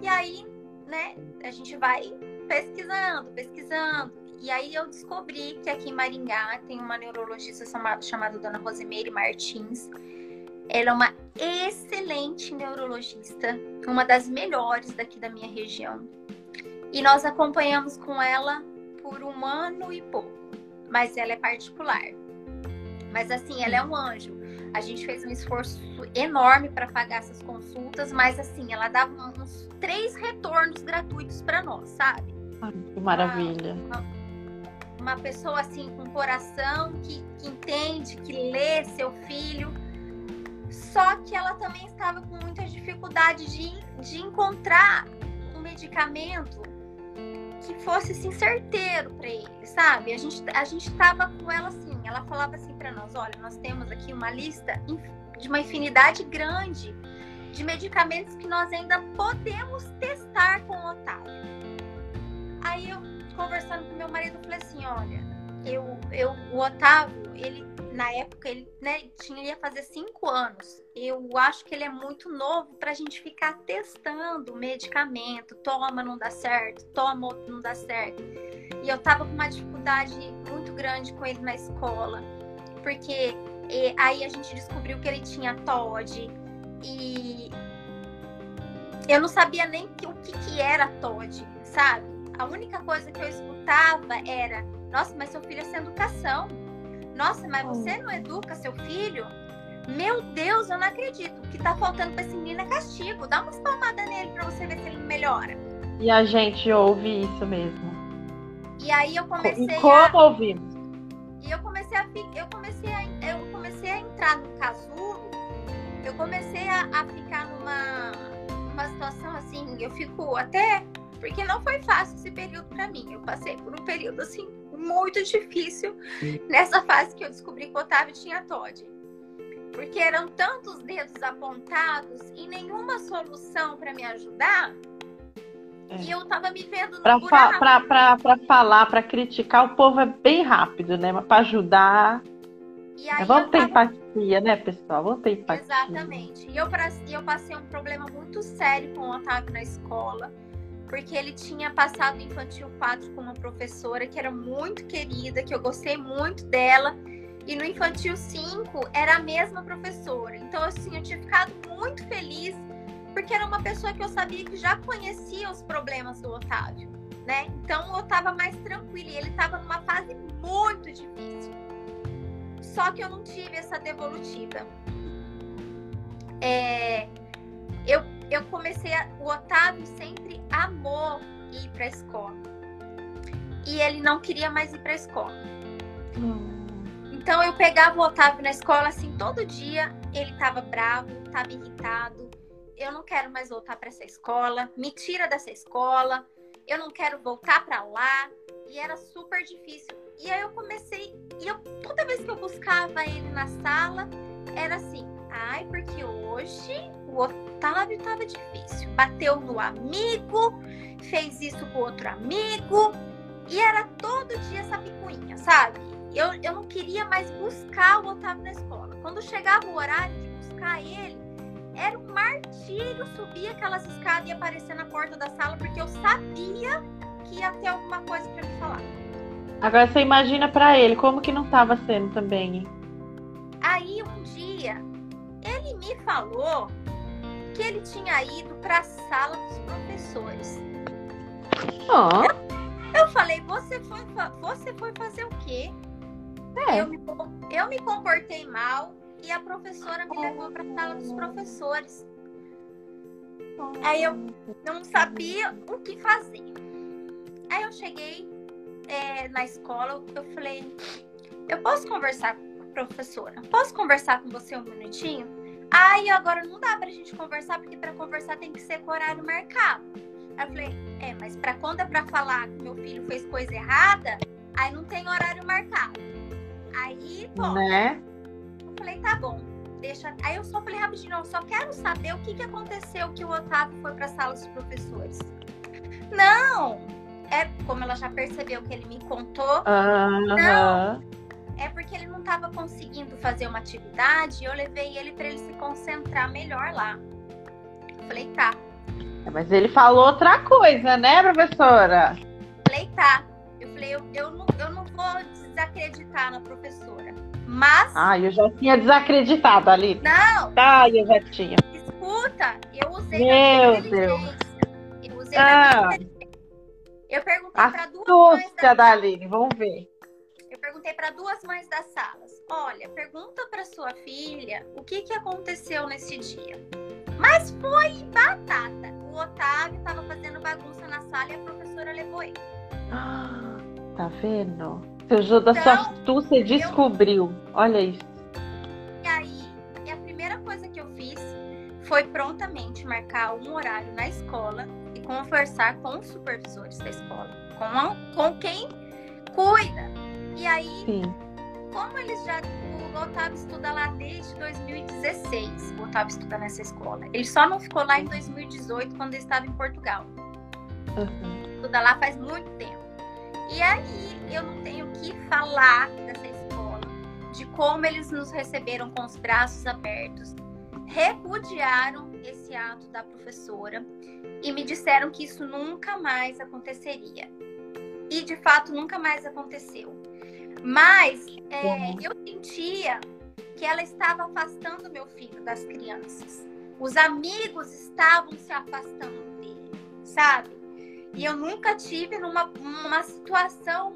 E aí, né, a gente vai pesquisando, pesquisando. E aí eu descobri que aqui em Maringá tem uma neurologista chamada Dona Rosemeire Martins. Ela é uma excelente neurologista, uma das melhores daqui da minha região. E nós acompanhamos com ela por um ano e pouco, mas ela é particular. Mas assim, ela é um anjo. A gente fez um esforço enorme para pagar essas consultas, mas assim, ela dava uns três retornos gratuitos para nós, sabe? Ai, que maravilha. Uma, uma, uma, pessoa assim com coração que, que entende, que lê seu filho. Só que ela também estava com muita dificuldade de, de encontrar um medicamento que fosse assim, certeiro para ele, sabe? A gente a gente estava com ela assim, ela falava assim para nós, olha, nós temos aqui uma lista de uma infinidade grande de medicamentos que nós ainda podemos testar com o Otávio. Aí eu, conversando com meu marido, falei assim, olha, eu, eu, o Otávio, ele, na época, ele né, tinha, ia fazer cinco anos. Eu acho que ele é muito novo para a gente ficar testando medicamento. Toma, não dá certo. Toma, outro, não dá certo. E eu tava com uma dificuldade muito grande com ele na escola. Porque e, aí a gente descobriu que ele tinha TOD, e eu não sabia nem que, o que, que era Todd, sabe? A única coisa que eu escutava era: Nossa, mas seu filho é sem educação. Nossa, mas você não educa seu filho? Meu Deus, eu não acredito. O que tá faltando pra esse menino é castigo. Dá umas palmadas nele pra você ver se ele melhora. E a gente ouve isso mesmo. E aí eu comecei. E como a... ouvimos? E eu comecei a eu comecei a eu comecei a entrar no casulo eu comecei a, a ficar numa, numa situação assim, eu fico até. Porque não foi fácil esse período para mim. Eu passei por um período assim muito difícil nessa fase que eu descobri que o Otávio tinha TOD. Porque eram tantos dedos apontados e nenhuma solução para me ajudar. É. E eu tava me vendo no pra, fa pra, pra, pra falar, para criticar, o povo é bem rápido, né? Mas para ajudar. Vamos ter tava... empatia, né, pessoal? Vamos ter empatia. Exatamente. E eu, eu passei um problema muito sério com o Otávio na escola, porque ele tinha passado no Infantil 4 com uma professora que era muito querida, que eu gostei muito dela. E no Infantil 5 era a mesma professora. Então, assim, eu tinha ficado muito feliz, porque era uma pessoa que eu sabia que já conhecia os problemas do Otávio, né? Então, eu estava mais tranquila e ele estava numa fase muito difícil. Só que eu não tive essa devolutiva. É, eu, eu comecei a, o Otávio sempre amou ir para a escola e ele não queria mais ir para a escola. Então eu pegava o Otávio na escola assim todo dia. Ele estava bravo, estava irritado. Eu não quero mais voltar para essa escola. Me tira dessa escola. Eu não quero voltar para lá. E era super difícil. E aí eu comecei, e eu, toda vez que eu buscava ele na sala, era assim, ai, porque hoje o Otávio tava difícil. Bateu no amigo, fez isso com outro amigo, e era todo dia essa picuinha, sabe? Eu, eu não queria mais buscar o Otávio na escola. Quando chegava o horário de buscar ele, era um martírio subir aquelas escadas e aparecer na porta da sala, porque eu sabia que ia ter alguma coisa para me falar. Agora você imagina para ele como que não estava sendo também. Aí um dia ele me falou que ele tinha ido para a sala dos professores. Oh. Eu, eu falei, você foi, você foi fazer o quê? É. Eu, me, eu me comportei mal e a professora me levou para a sala dos professores. Aí eu não sabia o que fazer. Aí eu cheguei é, na escola, eu falei, eu posso conversar com a professora? Posso conversar com você um minutinho? Aí agora não dá pra gente conversar, porque para conversar tem que ser com horário marcado. Aí eu falei, é, mas para quando é pra falar que meu filho fez coisa errada, aí não tem horário marcado. Aí, bom. Né? Eu falei, tá bom. Deixa. Aí eu só falei rapidinho, eu só quero saber o que, que aconteceu que o Otávio foi pra sala dos professores. Não! É como ela já percebeu que ele me contou. Não! É porque ele não estava conseguindo fazer uma atividade e eu levei ele para ele se concentrar melhor lá. Eu falei, tá. É, mas ele falou outra coisa, né, professora? Falei, tá. Eu falei, eu, eu, não, eu não vou desacreditar na professora. Mas. Ah, eu já tinha desacreditado ali. Não! Ah, eu já tinha. Escuta, eu usei Meu Deus. Eu usei ah. Eu perguntei para duas mães da, da Aline, vamos ver. Eu perguntei para duas mães das salas. Olha, pergunta para sua filha o que, que aconteceu nesse dia. Mas foi batata. O Otávio estava fazendo bagunça na sala e a professora levou ele. Ah, tá vendo? Seu jogo da então, sua astúcia descobriu. Eu... Olha isso. E aí, a primeira coisa que eu fiz foi prontamente marcar um horário na escola e conversar com os supervisores da escola, com, a, com quem cuida. E aí, Sim. como eles já. O Otávio estuda lá desde 2016. O Otávio estuda nessa escola. Ele só não ficou lá em 2018, quando ele estava em Portugal. Uhum. Estuda lá faz muito tempo. E aí eu não tenho que falar dessa escola, de como eles nos receberam com os braços abertos, repudiaram esse ato da professora e me disseram que isso nunca mais aconteceria. E de fato nunca mais aconteceu. Mas é, eu sentia que ela estava afastando meu filho das crianças. Os amigos estavam se afastando dele, sabe? E eu nunca tive numa uma situação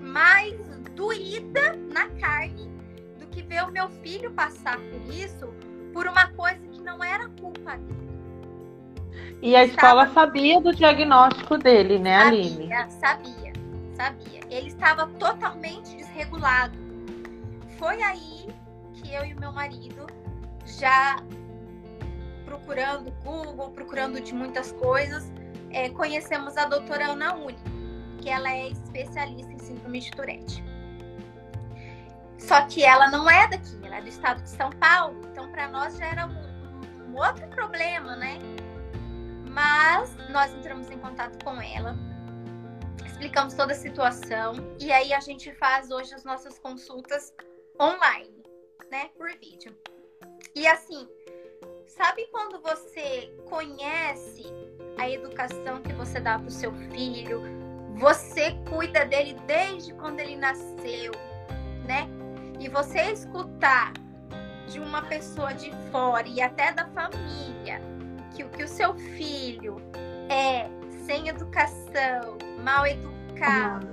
mais doída na carne do que ver o meu filho passar por isso por uma coisa que não era culpa dele. E a escola sabia do diagnóstico dele, né, sabia, Aline? Sabia, sabia. Ele estava totalmente desregulado. Foi aí que eu e o meu marido, já procurando Google, procurando de muitas coisas, é, conhecemos a doutora Ana Uni, que ela é especialista em síndrome de Tourette. Só que ela não é daqui, ela é do estado de São Paulo, então para nós já era um, um, um outro problema, né? Mas nós entramos em contato com ela, explicamos toda a situação e aí a gente faz hoje as nossas consultas online, né, por vídeo. E assim, sabe quando você conhece a educação que você dá para o seu filho, você cuida dele desde quando ele nasceu, né? E você escutar de uma pessoa de fora e até da família que o que o seu filho é sem educação, mal educado,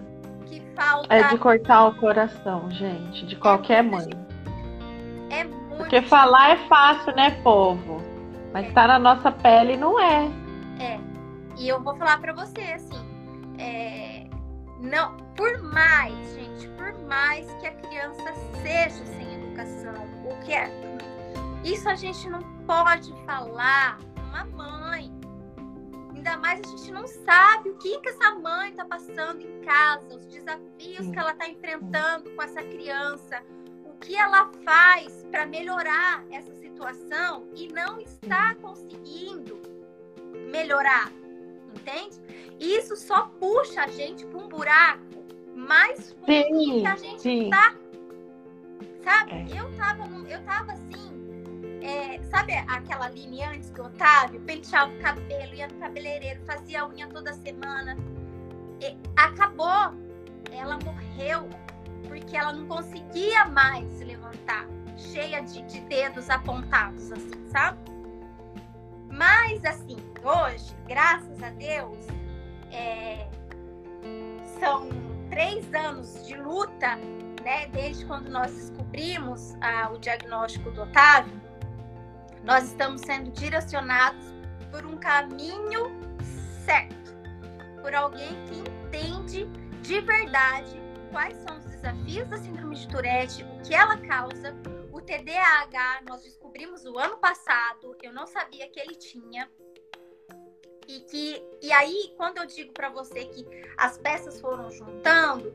que falta. É de cortar o coração, gente, de qualquer é mãe. É muito. Porque falar é fácil, né, povo? Mas estar é. tá na nossa pele não é. É. E eu vou falar para você assim, é, não, por mais, gente, por mais que a criança seja sem educação, o que é, isso a gente não pode falar uma mãe. Ainda mais a gente não sabe o que, que essa mãe está passando em casa, os desafios que ela está enfrentando com essa criança, o que ela faz para melhorar essa situação e não está conseguindo melhorar, entende? Isso só puxa a gente para um buraco mais fundo sim, que a gente sim. tá. Sabe? É. Eu tava, eu tava assim, é, sabe aquela linha antes do Otávio? Penteava o cabelo, ia no cabeleireiro, fazia unha toda semana. E acabou. Ela morreu porque ela não conseguia mais se levantar, cheia de, de dedos apontados, assim, sabe? Mas, assim, hoje, graças a Deus, é, são três anos de luta né, desde quando nós descobrimos ah, o diagnóstico do Otávio, nós estamos sendo direcionados por um caminho certo, por alguém que entende de verdade quais são os desafios da síndrome de Tourette, o que ela causa. O TDAH nós descobrimos o ano passado, eu não sabia que ele tinha. E que e aí quando eu digo para você que as peças foram juntando,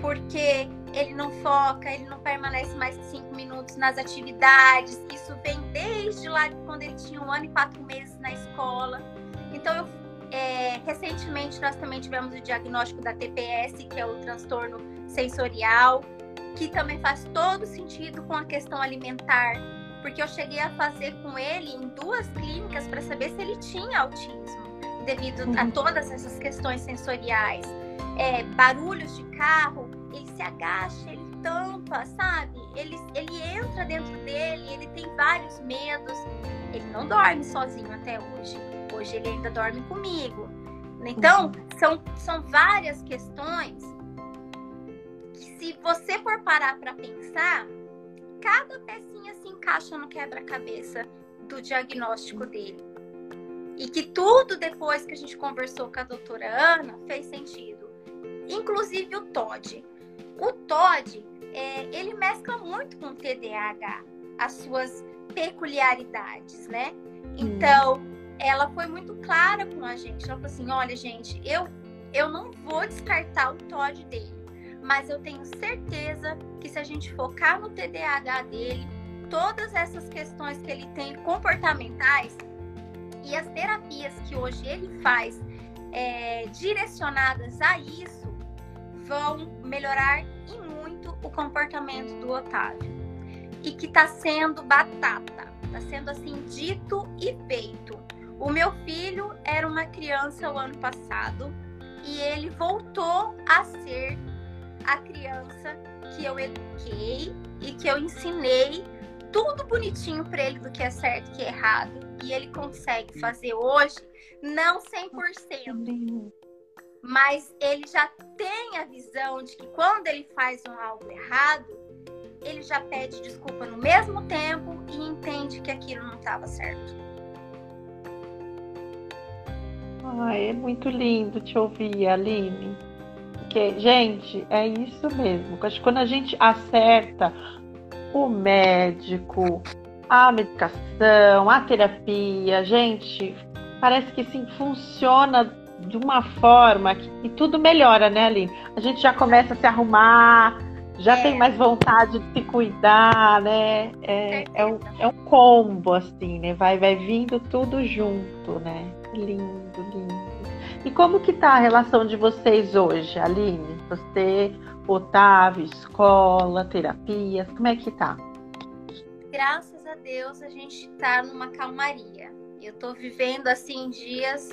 porque ele não foca, ele não permanece mais de cinco minutos nas atividades. Isso vem desde lá quando ele tinha um ano e quatro meses na escola. Então, eu, é, recentemente nós também tivemos o diagnóstico da TPS, que é o transtorno sensorial, que também faz todo sentido com a questão alimentar, porque eu cheguei a fazer com ele em duas clínicas para saber se ele tinha autismo, devido a uhum. todas essas questões sensoriais é, barulhos de carro, ele se agacha, ele tampa, sabe? Ele, ele entra dentro dele, ele tem vários medos. Ele não dorme sozinho até hoje. Hoje ele ainda dorme comigo. Então, uhum. são, são várias questões que, se você for parar para pensar, cada pecinha se encaixa no quebra-cabeça do diagnóstico dele. E que tudo depois que a gente conversou com a doutora Ana fez sentido inclusive o TOD. O TOD, é, ele mescla muito com o TDAH, as suas peculiaridades, né? Então, ela foi muito clara com a gente. Ela falou assim: olha, gente, eu, eu não vou descartar o TOD dele, mas eu tenho certeza que se a gente focar no TDAH dele, todas essas questões que ele tem comportamentais e as terapias que hoje ele faz é, direcionadas a isso, vão melhorar e muito o comportamento do Otávio. E que está sendo batata, está sendo assim dito e feito. O meu filho era uma criança o ano passado e ele voltou a ser a criança que eu eduquei e que eu ensinei tudo bonitinho para ele do que é certo e que é errado. E ele consegue fazer hoje, não 100%, mas ele já tem a visão de que quando ele faz um algo errado, ele já pede desculpa no mesmo tempo e entende que aquilo não estava certo. Ai, é muito lindo te ouvir, Aline. Porque, gente, é isso mesmo. Quando a gente acerta o médico, a medicação, a terapia, gente, parece que sim, funciona de uma forma que, que, tudo melhora, né, Aline? A gente já começa a se arrumar, já é. tem mais vontade de se cuidar, né? É, é, um, é um combo, assim, né? Vai, vai vindo tudo junto, né? Lindo, lindo. E como que tá a relação de vocês hoje, Aline? Você, Otávio, escola, terapias, como é que tá? Graças a Deus a gente tá numa calmaria. Eu tô vivendo assim dias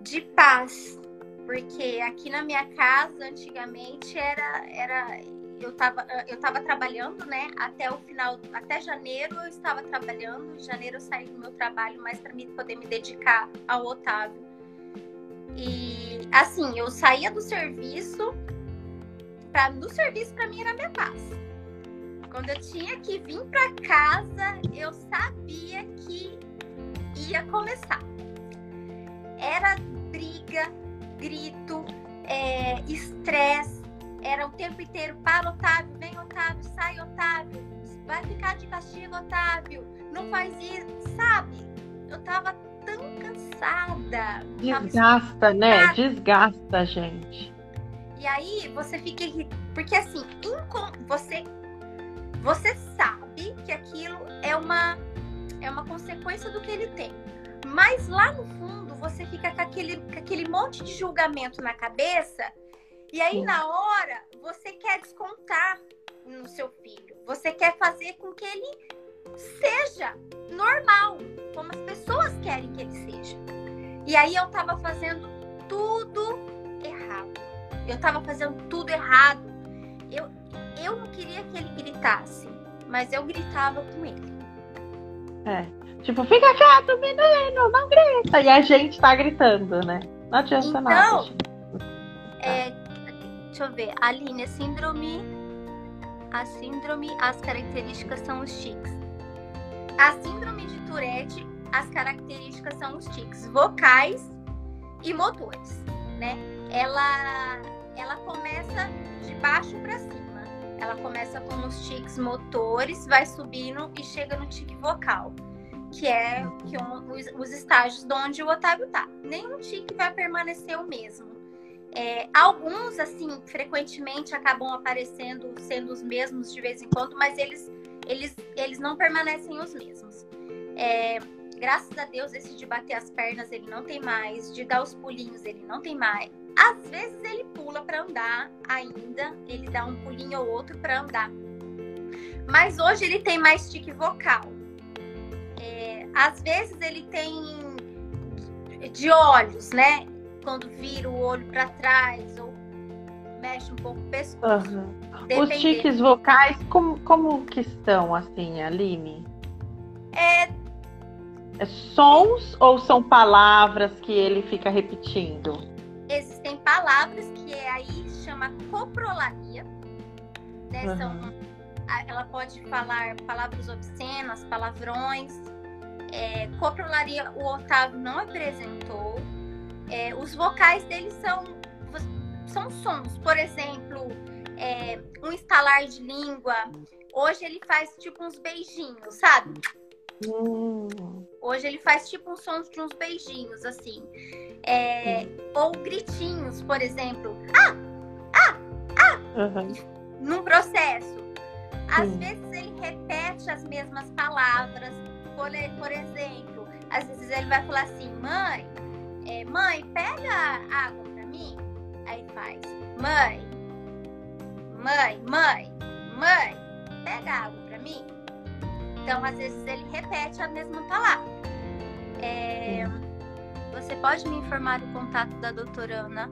de paz, porque aqui na minha casa antigamente era era eu estava eu tava trabalhando, né? Até o final, até janeiro eu estava trabalhando. Em janeiro eu saí do meu trabalho mais para poder me dedicar ao Otávio. E assim, eu saía do serviço, para do serviço para mim era minha paz. Quando eu tinha que vir para casa, eu sabia que ia começar. Era briga, grito, é, estresse. Era o tempo inteiro, para Otávio, vem Otávio, sai Otávio, vai ficar de castigo, Otávio, não faz isso, sabe? Eu tava tão cansada. Desgasta, né? Desgasta gente. E aí você fica porque assim, você você sabe que aquilo é uma é uma consequência do que ele tem. Mas lá no fundo você fica com aquele, com aquele monte de julgamento na cabeça, e aí Sim. na hora você quer descontar no seu filho. Você quer fazer com que ele seja normal, como as pessoas querem que ele seja. E aí eu tava fazendo tudo errado. Eu tava fazendo tudo errado. Eu, eu não queria que ele gritasse, mas eu gritava com ele. É. Tipo, fica quieto, menino, não grita. E a gente tá gritando, né? Não adianta então, nada. É, deixa eu ver. Aline, é síndrome a síndrome, as características são os tics. A síndrome de Tourette, as características são os tics vocais e motores, né? Ela, ela começa de baixo para cima. Ela começa com os tics motores, vai subindo e chega no tique vocal, que é que um, os, os estágios de onde o Otávio tá. Nenhum tique vai permanecer o mesmo. É, alguns, assim, frequentemente acabam aparecendo, sendo os mesmos de vez em quando, mas eles, eles, eles não permanecem os mesmos. É, graças a Deus, esse de bater as pernas ele não tem mais, de dar os pulinhos ele não tem mais. Às vezes ele pula para andar ainda, ele dá um pulinho ou outro para andar. Mas hoje ele tem mais tique vocal. É, às vezes ele tem de olhos, né? quando vira o olho para trás ou mexe um pouco o pescoço. Uhum. Os tiques vocais, como, como que estão, assim, Aline? É... é sons ou são palavras que ele fica repetindo? Existem palavras que é aí chama coprolalia. Né? Uhum. São, ela pode falar palavras obscenas, palavrões. É, coprolalia o Otávio não apresentou é, os vocais deles são, são sons. Por exemplo, é, um estalar de língua. Hoje ele faz tipo uns beijinhos, sabe? Hum. Hoje ele faz tipo uns sons de uns beijinhos, assim. É, ou gritinhos, por exemplo. Ah! Ah! Ah! Uhum. Num processo. Às vezes ele repete as mesmas palavras. Por, por exemplo, às vezes ele vai falar assim, mãe, é, mãe, pega água pra mim. Aí faz, mãe, mãe, mãe, mãe, pega água pra mim. Então, às vezes, ele repete a mesma palavra. É, você pode me informar o contato da doutora Ana?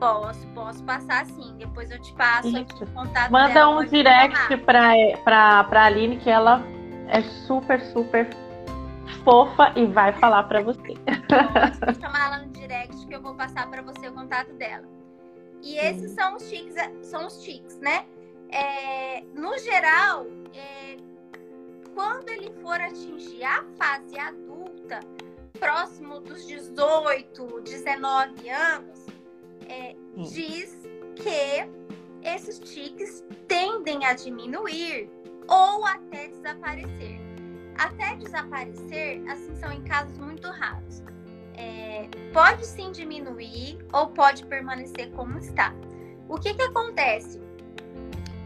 Posso, posso passar sim. Depois eu te passo aqui o contato Manda dela, um direct pra, pra, pra Aline, que ela é super, super fofa e vai falar para você. Vou chamar ela no direct que eu vou passar para você o contato dela. E esses são os tics, são os tics, né? É, no geral, é, quando ele for atingir a fase adulta, próximo dos 18, 19 anos, é, diz que esses tics tendem a diminuir ou até desaparecer. Até desaparecer, assim, são em casos muito raros. É, pode sim diminuir ou pode permanecer como está. O que, que acontece?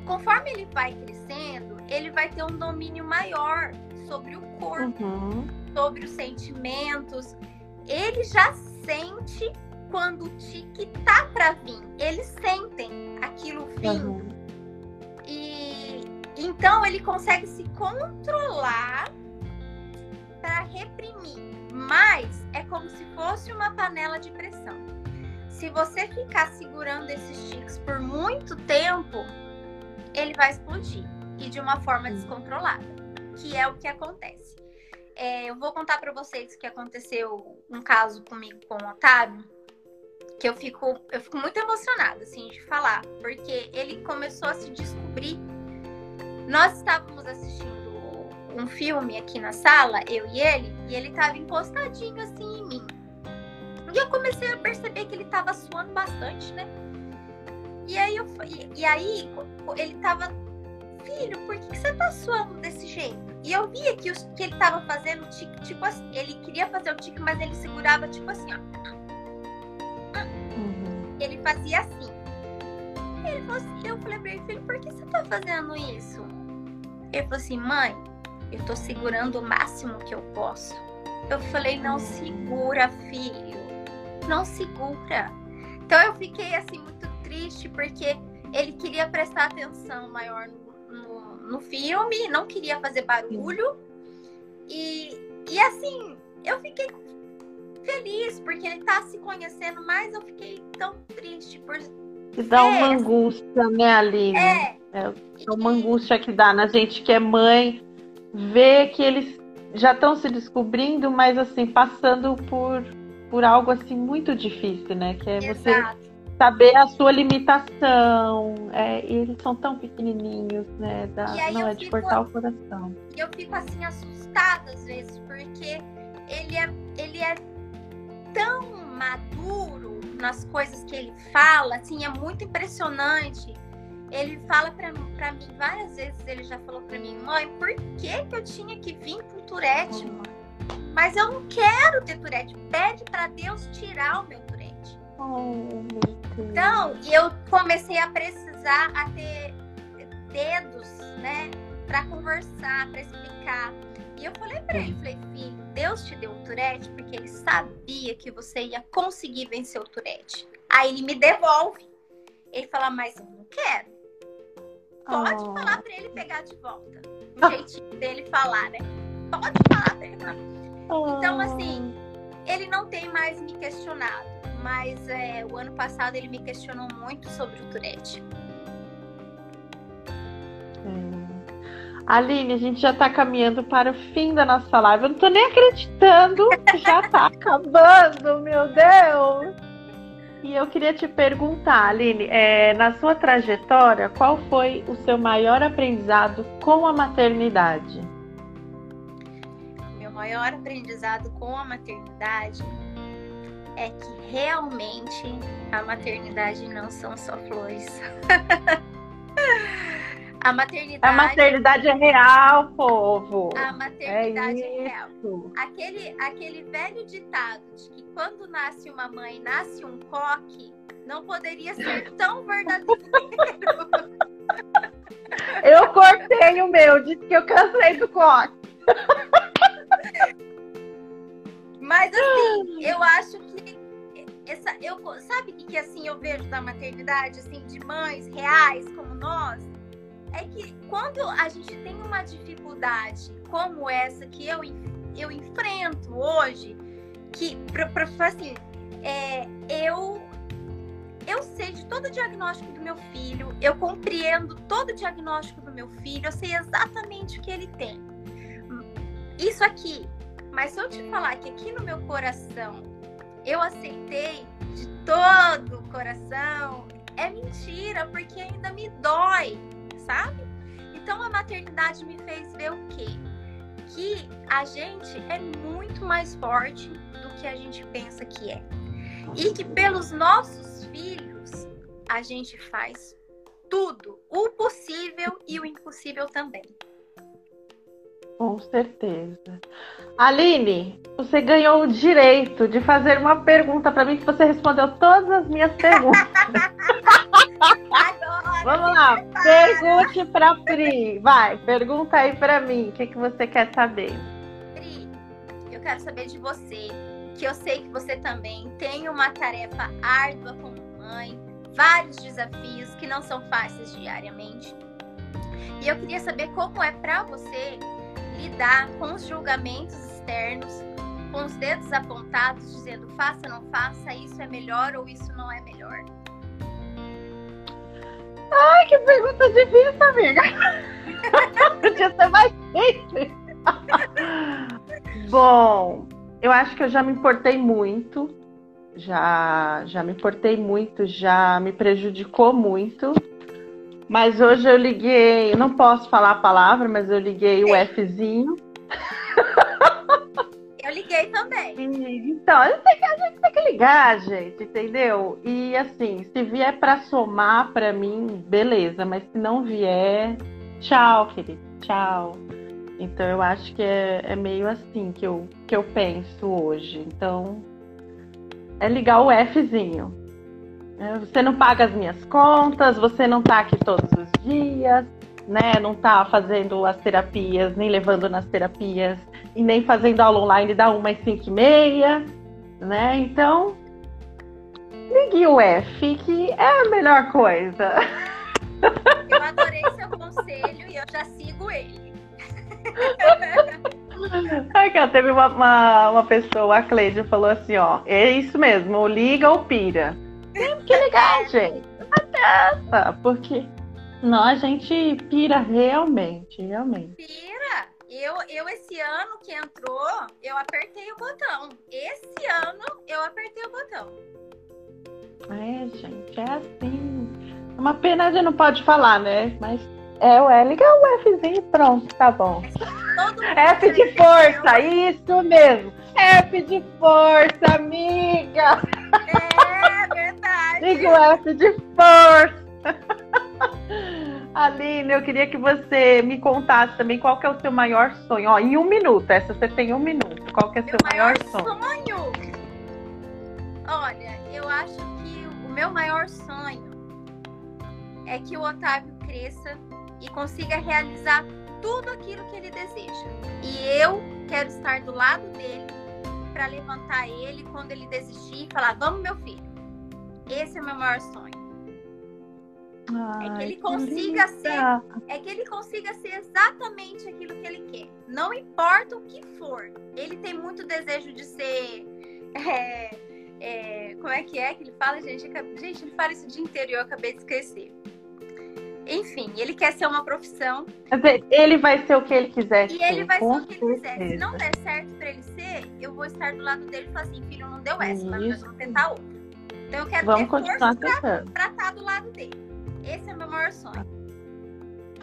Conforme ele vai crescendo, ele vai ter um domínio maior sobre o corpo, uhum. sobre os sentimentos. Ele já sente quando o tique tá para vir. Eles sentem aquilo vindo. Uhum. E então ele consegue se controlar para reprimir, mas é como se fosse uma panela de pressão. Se você ficar segurando esses tiques por muito tempo, ele vai explodir e de uma forma descontrolada, que é o que acontece. É, eu vou contar para vocês que aconteceu um caso comigo com o Otávio, que eu fico, eu fico muito emocionada assim de falar, porque ele começou a se descobrir. Nós estávamos assistindo um filme aqui na sala, eu e ele, e ele tava encostadinho assim em mim. E eu comecei a perceber que ele tava suando bastante, né? E aí, eu, e, e aí ele tava, filho, por que, que, você tá suando desse jeito? E eu via que, os, que ele tava fazendo tique, tipo assim, ele queria fazer o tique, mas ele segurava tipo assim, ó. Uhum. Ele fazia assim. Ele falou assim, eu falei pra ele, filho, por que você tá fazendo isso? Ele falou assim, mãe, eu tô segurando o máximo que eu posso. Eu falei, não segura, filho. Não segura. Então eu fiquei assim muito triste porque ele queria prestar atenção maior no, no, no filme, não queria fazer barulho. E, e assim, eu fiquei feliz porque ele tá se conhecendo, mas eu fiquei tão triste por. Dá uma angústia, né, Aline? É. É uma angústia que dá na gente que é mãe ver que eles já estão se descobrindo, mas assim, passando por, por algo assim muito difícil, né? Que é Exato. você saber a sua limitação. É, eles são tão pequenininhos, né? Da, não é de fico, cortar o coração. E eu fico assim assustada às vezes, porque ele é, ele é tão maduro nas coisas que ele fala, assim, é muito impressionante. Ele fala para mim, pra mim várias vezes, ele já falou para mim, mãe, por que, que eu tinha que vir com Tourette, mãe? Mas eu não quero ter Tourette. Pede para Deus tirar o meu Tourette. Oh, então, eu comecei a precisar a ter dedos, né, para conversar, para explicar. E eu falei para ele, falei, filho, Deus te deu o Tourette porque ele sabia que você ia conseguir vencer o Tourette. Aí ele me devolve. Ele fala, mas eu não quero. Pode oh. falar para ele pegar de volta. O jeitinho dele falar, né? Pode falar pra ele. Oh. Então, assim, ele não tem mais me questionado. Mas é, o ano passado ele me questionou muito sobre o Tourette. Aline, a gente já está caminhando para o fim da nossa live. Eu não estou nem acreditando que já está acabando, meu Deus! E eu queria te perguntar, Aline, é, na sua trajetória, qual foi o seu maior aprendizado com a maternidade? Meu maior aprendizado com a maternidade é que realmente a maternidade não são só flores. A maternidade. A maternidade é real, povo. A maternidade é, é real. Aquele, aquele velho ditado de que quando nasce uma mãe, nasce um coque, não poderia ser tão verdadeiro. Eu cortei o meu, disse que eu cansei do coque. Mas assim, eu acho que essa, eu, sabe o que, que assim eu vejo da maternidade, assim, de mães reais como nós? É que quando a gente tem uma dificuldade como essa que eu, eu enfrento hoje, que para assim, é, eu eu sei de todo o diagnóstico do meu filho, eu compreendo todo o diagnóstico do meu filho, eu sei exatamente o que ele tem. Isso aqui, mas se eu te falar que aqui no meu coração eu aceitei de todo o coração, é mentira, porque ainda me dói sabe? Então a maternidade me fez ver o quê? Que a gente é muito mais forte do que a gente pensa que é. E que pelos nossos filhos a gente faz tudo, o possível e o impossível também. Com certeza. Aline, você ganhou o direito de fazer uma pergunta para mim que você respondeu todas as minhas perguntas. Vamos lá, pergunte para Pri. Vai, pergunta aí para mim. O que, que você quer saber? Pri, eu quero saber de você, que eu sei que você também tem uma tarefa árdua como mãe, vários desafios que não são fáceis diariamente. E eu queria saber como é para você lidar com os julgamentos externos, com os dedos apontados dizendo faça, não faça, isso é melhor ou isso não é melhor. Ai, que pergunta difícil, amiga. Podia ser mais simples. Bom, eu acho que eu já me importei muito. Já, já me importei muito, já me prejudicou muito. Mas hoje eu liguei, não posso falar a palavra, mas eu liguei o Fzinho. Eu liguei também. Então, a gente, tem que, a gente tem que ligar, gente, entendeu? E assim, se vier para somar para mim, beleza, mas se não vier, tchau, querido, tchau. Então eu acho que é, é meio assim que eu, que eu penso hoje. Então, é ligar o Fzinho. É, você não paga as minhas contas, você não tá aqui todos os dias, né? Não tá fazendo as terapias, nem levando nas terapias e nem fazendo aula online da 1 às 5 e meia, né? Então, ligue o F, que é a melhor coisa. Eu adorei seu conselho e eu já sigo ele. Aqui, teve uma, uma, uma, pessoa, a Cleide, falou assim, ó, é isso mesmo, liga ou pira. Tem que ligar, gente. Não porque não, a gente pira realmente, realmente. Pira! Eu, eu, esse ano que entrou, eu apertei o botão. Esse ano, eu apertei o botão. É, gente, é assim. É uma pena a gente não pode falar, né? Mas é o L, ligar o Fzinho e pronto, tá bom. F de força, isso mesmo. F de força, amiga. É verdade. Liga o F de força. Aline, eu queria que você me contasse também qual que é o seu maior sonho. Ó, em um minuto, essa você tem um minuto. Qual que é o seu maior, maior sonho? sonho? Olha, eu acho que o meu maior sonho é que o Otávio cresça e consiga realizar tudo aquilo que ele deseja. E eu quero estar do lado dele para levantar ele quando ele desistir e falar: "Vamos, meu filho". Esse é o meu maior sonho. Ai, é que ele consiga que ser, é que ele consiga ser exatamente aquilo que ele quer. Não importa o que for. Ele tem muito desejo de ser é, é, como é que é que ele fala, gente? Gente, ele fala isso o dia inteiro e eu acabei de esquecer. Enfim, ele quer ser uma profissão. Ele vai ser o que ele quiser. E ele vai ser o que ele quiser. Se não der certo para ele ser, eu vou estar do lado dele e falar assim: filho, não deu essa, mas nós vamos tentar outra. Então eu quero vamos ter força pra, pra estar do lado dele. Esse é o meu maior sonho.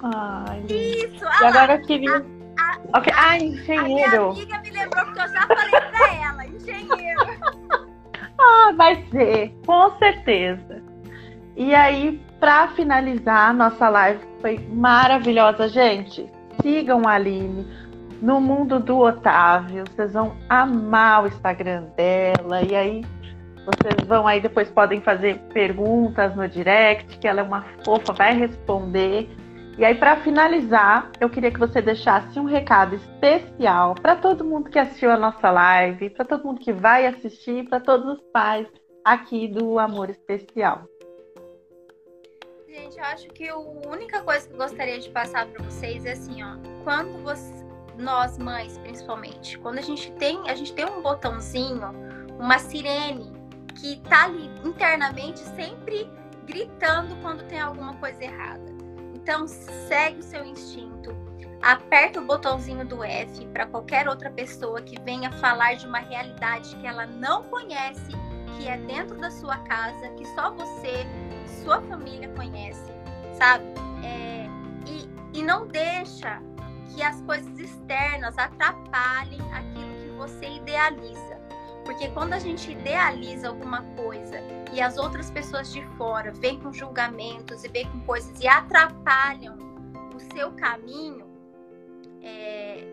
Ai, Isso! E agora eu queria. A, a, okay. ah, engenheiro. A minha amiga me lembrou que eu já falei pra ela, engenheiro. ah, vai ser, com certeza. E aí, para finalizar, nossa live foi maravilhosa, gente. Sigam a Aline no mundo do Otávio. Vocês vão amar o Instagram dela. E aí, vocês vão aí depois podem fazer perguntas no direct, que ela é uma fofa, vai responder. E aí, para finalizar, eu queria que você deixasse um recado especial para todo mundo que assistiu a nossa live, para todo mundo que vai assistir, para todos os pais aqui do Amor Especial gente, eu acho que a única coisa que eu gostaria de passar para vocês é assim, ó, quando você, nós mães, principalmente, quando a gente tem, a gente tem um botãozinho, uma sirene que tá ali internamente sempre gritando quando tem alguma coisa errada. Então, segue o seu instinto, aperta o botãozinho do F para qualquer outra pessoa que venha falar de uma realidade que ela não conhece, que é dentro da sua casa, que só você sua família conhece, sabe? É, e, e não deixa que as coisas externas atrapalhem aquilo que você idealiza. Porque quando a gente idealiza alguma coisa e as outras pessoas de fora vêm com julgamentos e vêm com coisas e atrapalham o seu caminho, é,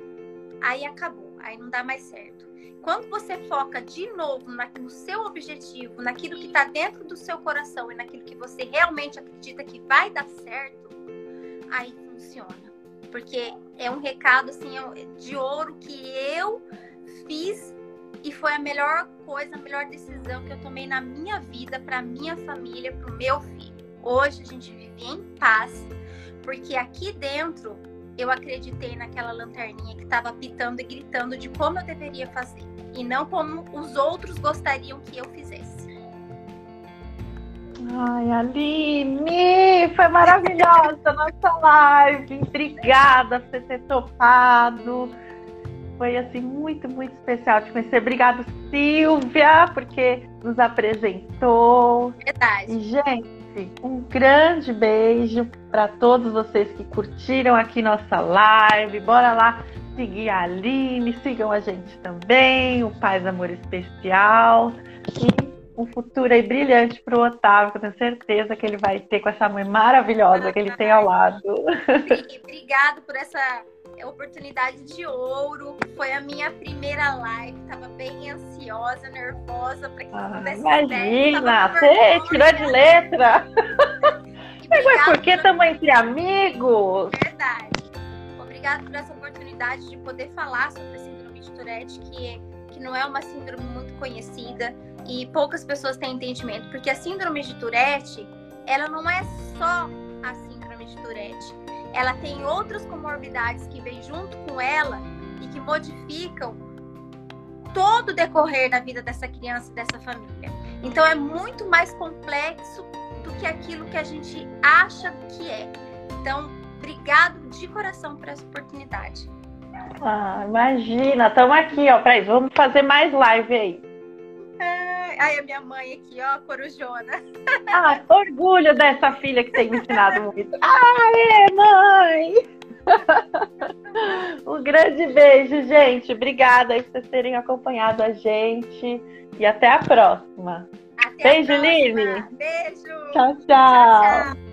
aí acabou, aí não dá mais certo. Quando você foca de novo no seu objetivo, naquilo que está dentro do seu coração e naquilo que você realmente acredita que vai dar certo, aí funciona. Porque é um recado assim de ouro que eu fiz e foi a melhor coisa, a melhor decisão que eu tomei na minha vida, para minha família, para o meu filho. Hoje a gente vive em paz, porque aqui dentro eu acreditei naquela lanterninha que estava pitando e gritando de como eu deveria fazer e não como os outros gostariam que eu fizesse. Ai, Aline, foi maravilhosa a nossa live. Obrigada por ter topado. Foi assim muito, muito especial te conhecer. Obrigada, Silvia, porque nos apresentou. Verdade. E, gente, um grande beijo para todos vocês que curtiram aqui nossa live. Bora lá seguir a Aline, sigam a gente também, o Paz Amor Especial. E um futuro aí brilhante para o Otávio, que eu tenho certeza que ele vai ter com essa mãe maravilhosa que ele tem ao lado. Obrigado por essa oportunidade de ouro. Foi a minha primeira live, estava bem ansiosa, nervosa para que ah, pudesse Imagina, você tirou de letra. Mas por que estamos entre amigos? Verdade. Obrigada por essa oportunidade de poder falar sobre a síndrome de Tourette, que, é, que não é uma síndrome muito conhecida e poucas pessoas têm entendimento, porque a síndrome de Tourette, ela não é só a síndrome de Tourette ela tem outras comorbidades que vêm junto com ela e que modificam todo o decorrer da vida dessa criança e dessa família. Então é muito mais complexo do que aquilo que a gente acha que é. Então, obrigado de coração por essa oportunidade. Ah, imagina, estamos aqui, ó. Peraí, vamos fazer mais live aí. Ai, a minha mãe aqui, ó, corujona. Ah, orgulho dessa filha que tem me ensinado muito. Aê, mãe! um grande beijo, gente. Obrigada por vocês terem acompanhado a gente. E até a próxima. Até beijo, a próxima. Lili. Beijo. tchau. tchau. tchau, tchau.